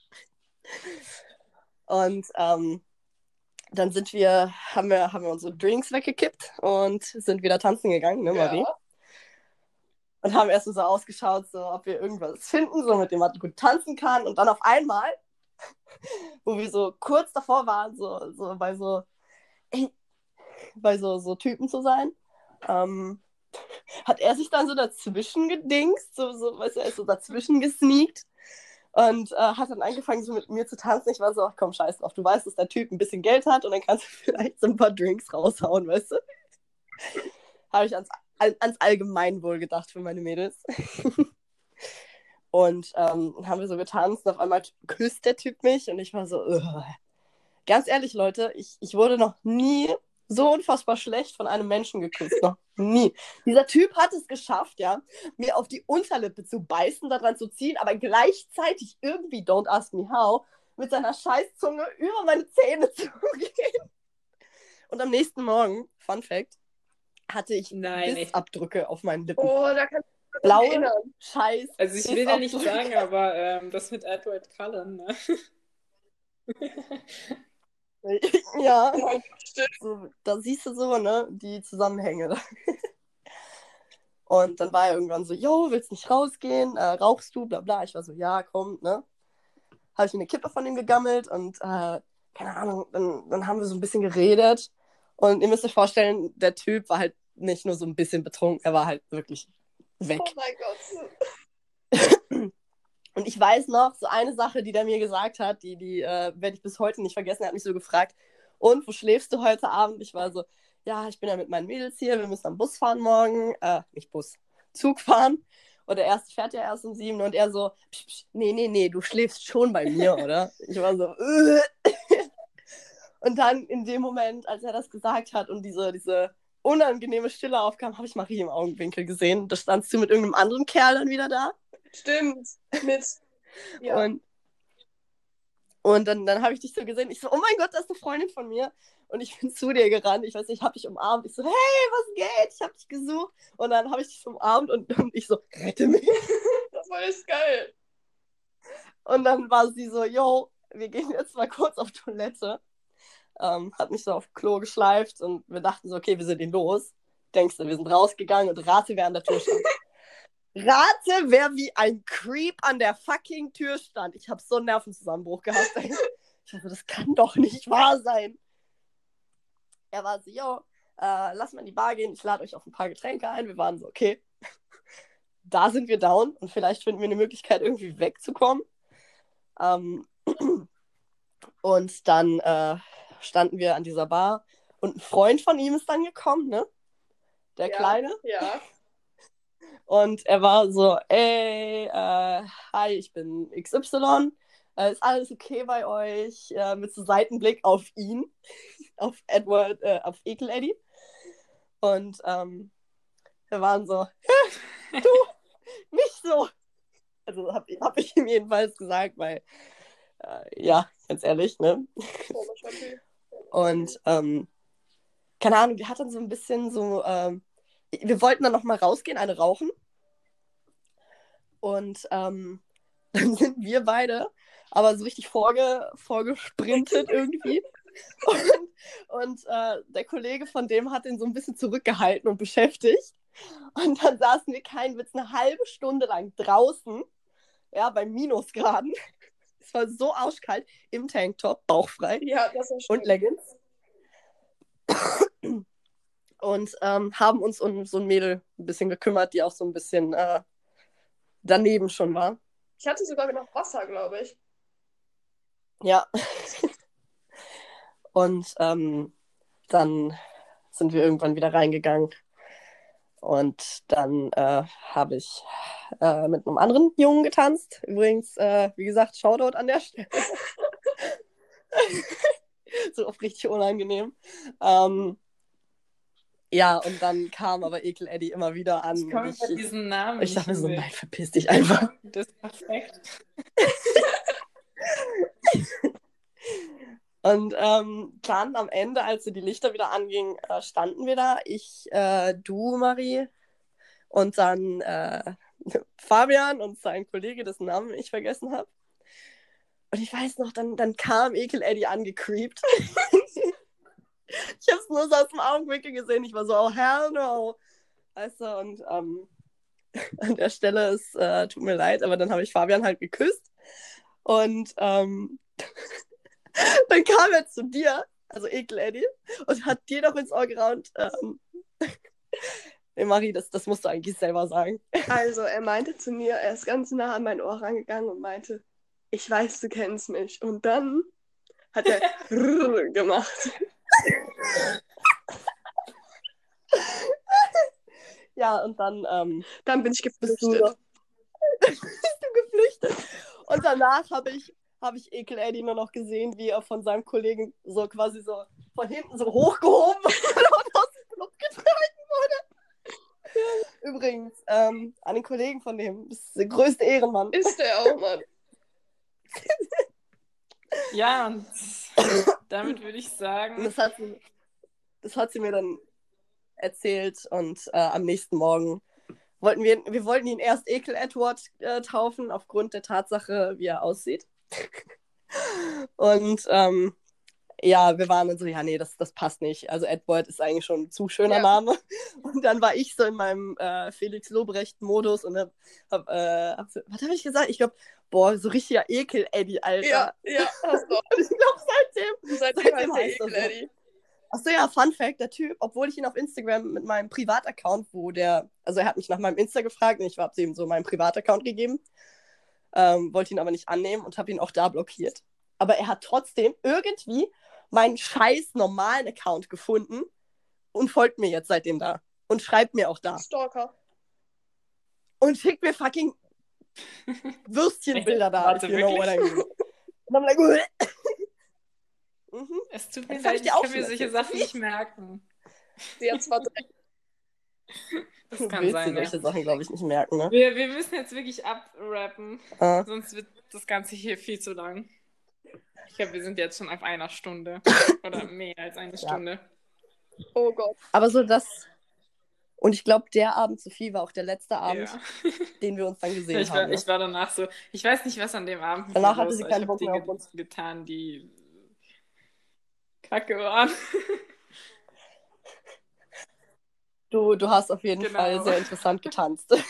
Und ähm, dann sind wir, haben wir, haben wir unsere Drinks weggekippt und sind wieder tanzen gegangen, ne, Marie? Ja. Und haben erst so ausgeschaut, so ob wir irgendwas finden, so mit dem man gut tanzen kann. Und dann auf einmal, wo wir so kurz davor waren, so, so bei so, bei so, so Typen zu sein, ähm, hat er sich dann so dazwischen gedingst, so, so, weißt du, er ist so dazwischen gesneakt und äh, hat dann angefangen, so mit mir zu tanzen. Ich war so, ach komm, scheiß drauf, du weißt, dass der Typ ein bisschen Geld hat und dann kannst du vielleicht so ein paar Drinks raushauen, weißt du? Habe ich ans, ans Allgemeinwohl gedacht für meine Mädels. und ähm, haben wir so getanzt und auf einmal küsst der Typ mich und ich war so, Ugh. ganz ehrlich, Leute, ich, ich wurde noch nie so unfassbar schlecht von einem Menschen geküsst. Noch nie. Dieser Typ hat es geschafft, ja, mir auf die Unterlippe zu beißen, daran zu ziehen, aber gleichzeitig irgendwie, don't ask me how, mit seiner Scheißzunge über meine Zähne zu gehen. Und am nächsten Morgen, Fun Fact, hatte ich Nein. Bissabdrücke auf meinen Lippen. Oh, da kann ich Blaue. Scheiß. Also, ich will ja nicht sagen, aber ähm, das mit Edward Cullen, ne? ja, Stimmt. so, da siehst du so, ne, die Zusammenhänge. Und dann war er irgendwann so, yo, willst nicht rausgehen? Äh, rauchst du? Bla bla. Ich war so, ja, komm, ne? Habe ich mir eine Kippe von ihm gegammelt und äh, keine Ahnung, dann, dann haben wir so ein bisschen geredet. Und ihr müsst euch vorstellen, der Typ war halt nicht nur so ein bisschen betrunken, er war halt wirklich weg. Oh mein Gott. Und ich weiß noch, so eine Sache, die der mir gesagt hat, die, die äh, werde ich bis heute nicht vergessen. Er hat mich so gefragt, und wo schläfst du heute Abend? Ich war so, ja, ich bin ja mit meinen Mädels hier, wir müssen am Bus fahren morgen. Äh, nicht Bus, Zug fahren. Und der erste fährt ja erst um sieben und er so, psch, psch, nee, nee, nee, du schläfst schon bei mir, oder? Ich war so, äh. Und dann in dem Moment, als er das gesagt hat und diese, diese unangenehme Stille aufkam, habe ich Marie im Augenwinkel gesehen. Da standst du mit irgendeinem anderen Kerl dann wieder da. Stimmt. Mit. Ja. Und, und dann, dann habe ich dich so gesehen. Ich so, oh mein Gott, das ist eine Freundin von mir. Und ich bin zu dir gerannt. Ich weiß nicht, ich habe dich umarmt. Ich so, hey, was geht? Ich habe dich gesucht. Und dann habe ich dich umarmt und, und ich so, rette mich. das war echt geil. Und dann war sie so, yo, wir gehen jetzt mal kurz auf Toilette. Ähm, hat mich so auf Klo geschleift und wir dachten so, okay, wir sind ihn los. Denkst du, wir sind rausgegangen und rate, wer an der Tür stand. rate, wer wie ein Creep an der fucking Tür stand. Ich habe so einen Nervenzusammenbruch gehabt. Ey. Ich dachte, das kann doch nicht wahr sein. Er war so, yo, äh, lass mal in die Bar gehen, ich lade euch auf ein paar Getränke ein. Wir waren so, okay, da sind wir down und vielleicht finden wir eine Möglichkeit, irgendwie wegzukommen. Ähm, und dann äh, standen wir an dieser Bar und ein Freund von ihm ist dann gekommen, ne? Der Ja. Kleine. Ja. Und er war so, ey, äh, hi, ich bin XY. Äh, ist alles okay bei euch? Äh, mit so Seitenblick auf ihn, auf Edward, äh, auf Ekel Eddie. Und ähm, wir waren so, du, nicht so. Also habe hab ich ihm jedenfalls gesagt, weil, äh, ja, ganz ehrlich, ne? Komischer Typ. Und ähm, keine Ahnung, die hat dann so ein bisschen so, ähm, wir wollten dann noch mal rausgehen, eine rauchen. Und ähm, dann sind wir beide aber so richtig vorge vorgesprintet irgendwie. Und, und äh, der Kollege von dem hat ihn so ein bisschen zurückgehalten und beschäftigt. Und dann saßen wir keinen Witz eine halbe Stunde lang draußen, ja, bei Minusgraden. Es war so arschkalt, im Tanktop, bauchfrei Ja, das war und stimmt. Leggings. Und ähm, haben uns um so ein Mädel ein bisschen gekümmert, die auch so ein bisschen äh, daneben schon war. Ich hatte sogar noch Wasser, glaube ich. Ja. Und ähm, dann sind wir irgendwann wieder reingegangen. Und dann äh, habe ich äh, mit einem anderen Jungen getanzt. Übrigens, äh, wie gesagt, Shoutout an der Stelle. so oft richtig unangenehm. Ähm, ja, und dann kam aber Ekel Eddie immer wieder an. Ich komme ich, diesen Namen. ich dachte mir so, nein, verpiss dich einfach. Das ist perfekt. Und ähm, dann am Ende, als so die Lichter wieder angingen, äh, standen wir da. Ich, äh, du, Marie, und dann äh, Fabian und sein Kollege, dessen Namen ich vergessen habe. Und ich weiß noch, dann, dann kam Ekel Eddie angecreept. ich habe es nur so aus dem Augenwinkel gesehen. Ich war so, oh hell no. Weißt du, und ähm, an der Stelle, es äh, tut mir leid, aber dann habe ich Fabian halt geküsst. Und ähm, dann kam er zu dir, also Ekel Eddie, und hat dir noch ins Ohr geraunt. Ähm, nee, Marie, das, das musst du eigentlich selber sagen. Also, er meinte zu mir, er ist ganz nah an mein Ohr rangegangen und meinte, ich weiß, du kennst mich. Und dann hat er gemacht. Ja, und dann ähm, Dann bin ich bist du, geflüchtet. bist du geflüchtet. Und danach habe ich, hab ich Ekel Eddie nur noch gesehen, wie er von seinem Kollegen so quasi so von hinten so hochgehoben und aus dem Club getragen wurde. Übrigens, ähm, an den Kollegen von dem, das ist der größte Ehrenmann. Ist der auch, Mann. Ja, und damit würde ich sagen, das hat sie, das hat sie mir dann erzählt und äh, am nächsten Morgen wollten wir, wir wollten ihn erst Ekel Edward äh, taufen, aufgrund der Tatsache, wie er aussieht. und ähm, ja, wir waren dann so, ja, nee, das, das passt nicht. Also Edward ist eigentlich schon ein zu schöner Ja. Name. Und dann war ich so in meinem äh, Felix Lobrecht-Modus und hab, hab, äh, hab so, was habe ich gesagt? Ich glaube, boah, so richtiger Ekel, Eddie, Alter. Ja, ja, hast du. Ich glaube, seitdem. Seitdem Seitdem heißt Ekel, so. Eddie. Achso, ja, Fun Fact, der Typ, obwohl ich ihn auf Instagram mit meinem Privataccount, wo der, also er hat mich nach meinem Insta gefragt und ich habe ihm so meinen Privataccount gegeben, ähm, wollte ihn aber nicht annehmen und habe ihn auch da blockiert. Aber er hat trotzdem irgendwie meinen scheiß normalen Account gefunden und folgt mir jetzt seitdem da und schreibt mir auch da Stalker. und schickt mir fucking Würstchenbilder da, Warte, you know what I mean. Und I'm like, mhm. Es tut mir leid, ich ich kann mir solche. Sachen nicht merken. Sie hat zwar drei. Das Du kann willst sein, ja. solche Sachen, glaube ich, nicht merken, ne? Wir, wir müssen jetzt wirklich abrappen, Ah. sonst wird das Ganze hier viel zu lang. Ich glaube, wir sind jetzt schon auf einer Stunde. Oder mehr als eine Ja. Stunde. Oh Gott. Aber so das. Und ich glaube, der Abend, Sophie, war auch der letzte Abend, Ja. den wir uns dann gesehen Ich war, haben. ne? ich war danach so, ich weiß nicht, was an dem Abend Danach hatte sie keinen ich Bock mehr auf uns. getan, die kacke waren. Du, du hast auf jeden Genau. Fall sehr interessant getanzt.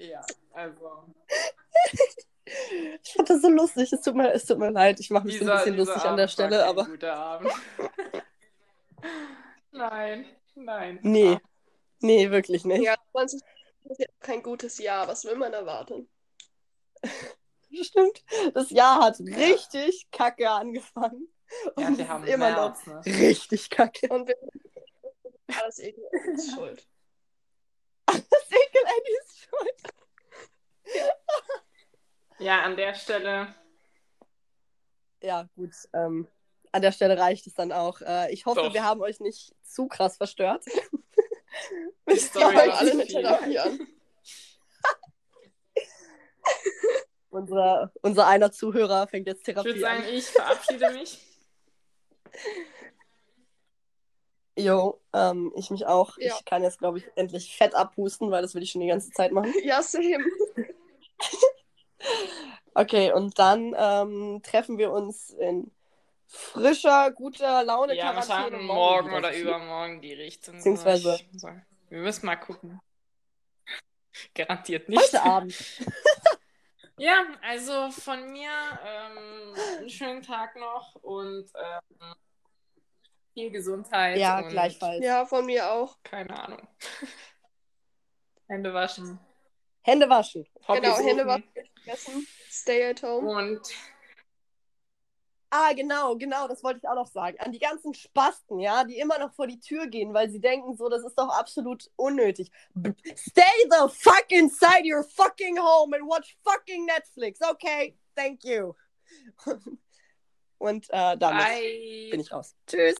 Ja, also. Ich fand das so lustig. Es tut mir, es tut mir leid. Ich mache mich so ein Dieser, bisschen dieser lustig an Abend der war Stelle, aber. guter Abend. nein, nein. Nee. Nee, wirklich nicht. Ja, 20 ist ja kein gutes Jahr. Was will man erwarten? Stimmt. Das Jahr hat richtig kacke angefangen. Und Ja, wir ist haben immer März, noch ne? richtig kacke. Und wir alles Ekel ist schuld. Das Ekel Eddie ist schuld. Ja, an der Stelle. Ja, gut. Ähm, an der Stelle reicht es dann auch. Äh, ich hoffe, Doch. wir haben euch nicht zu krass verstört. Die Story war alle viel. Therapie an. Unser, unser einer Zuhörer fängt jetzt Ich würde Therapie sagen, an. ich verabschiede mich. Jo, ähm, ich mich auch. Ja. Ich kann jetzt, glaube ich, endlich Fett abhusten, weil das will ich schon die ganze Zeit machen. Ja, same. Okay, und dann ähm, treffen wir uns in frischer, guter Laune Ja, wahrscheinlich morgen oder übermorgen die Richtung. Beziehungsweise- Ich- So. Wir müssen mal gucken. Garantiert nicht. Heute Abend. Ja, also von mir ähm, einen schönen Tag noch und ähm, viel Gesundheit. Ja, und gleichfalls. Ja, von mir auch. Keine Ahnung. Hände waschen. Hände waschen. Hobby genau, suchen. Hände waschen. Stay at home. Und Ah, genau, genau, das wollte ich auch noch sagen. An die ganzen Spasten, ja, die immer noch vor die Tür gehen, weil sie denken, so, das ist doch absolut unnötig. B Stay the fuck inside your fucking home and watch fucking Netflix, okay? Thank you. Und äh, damit bye. bin ich raus. Tschüss.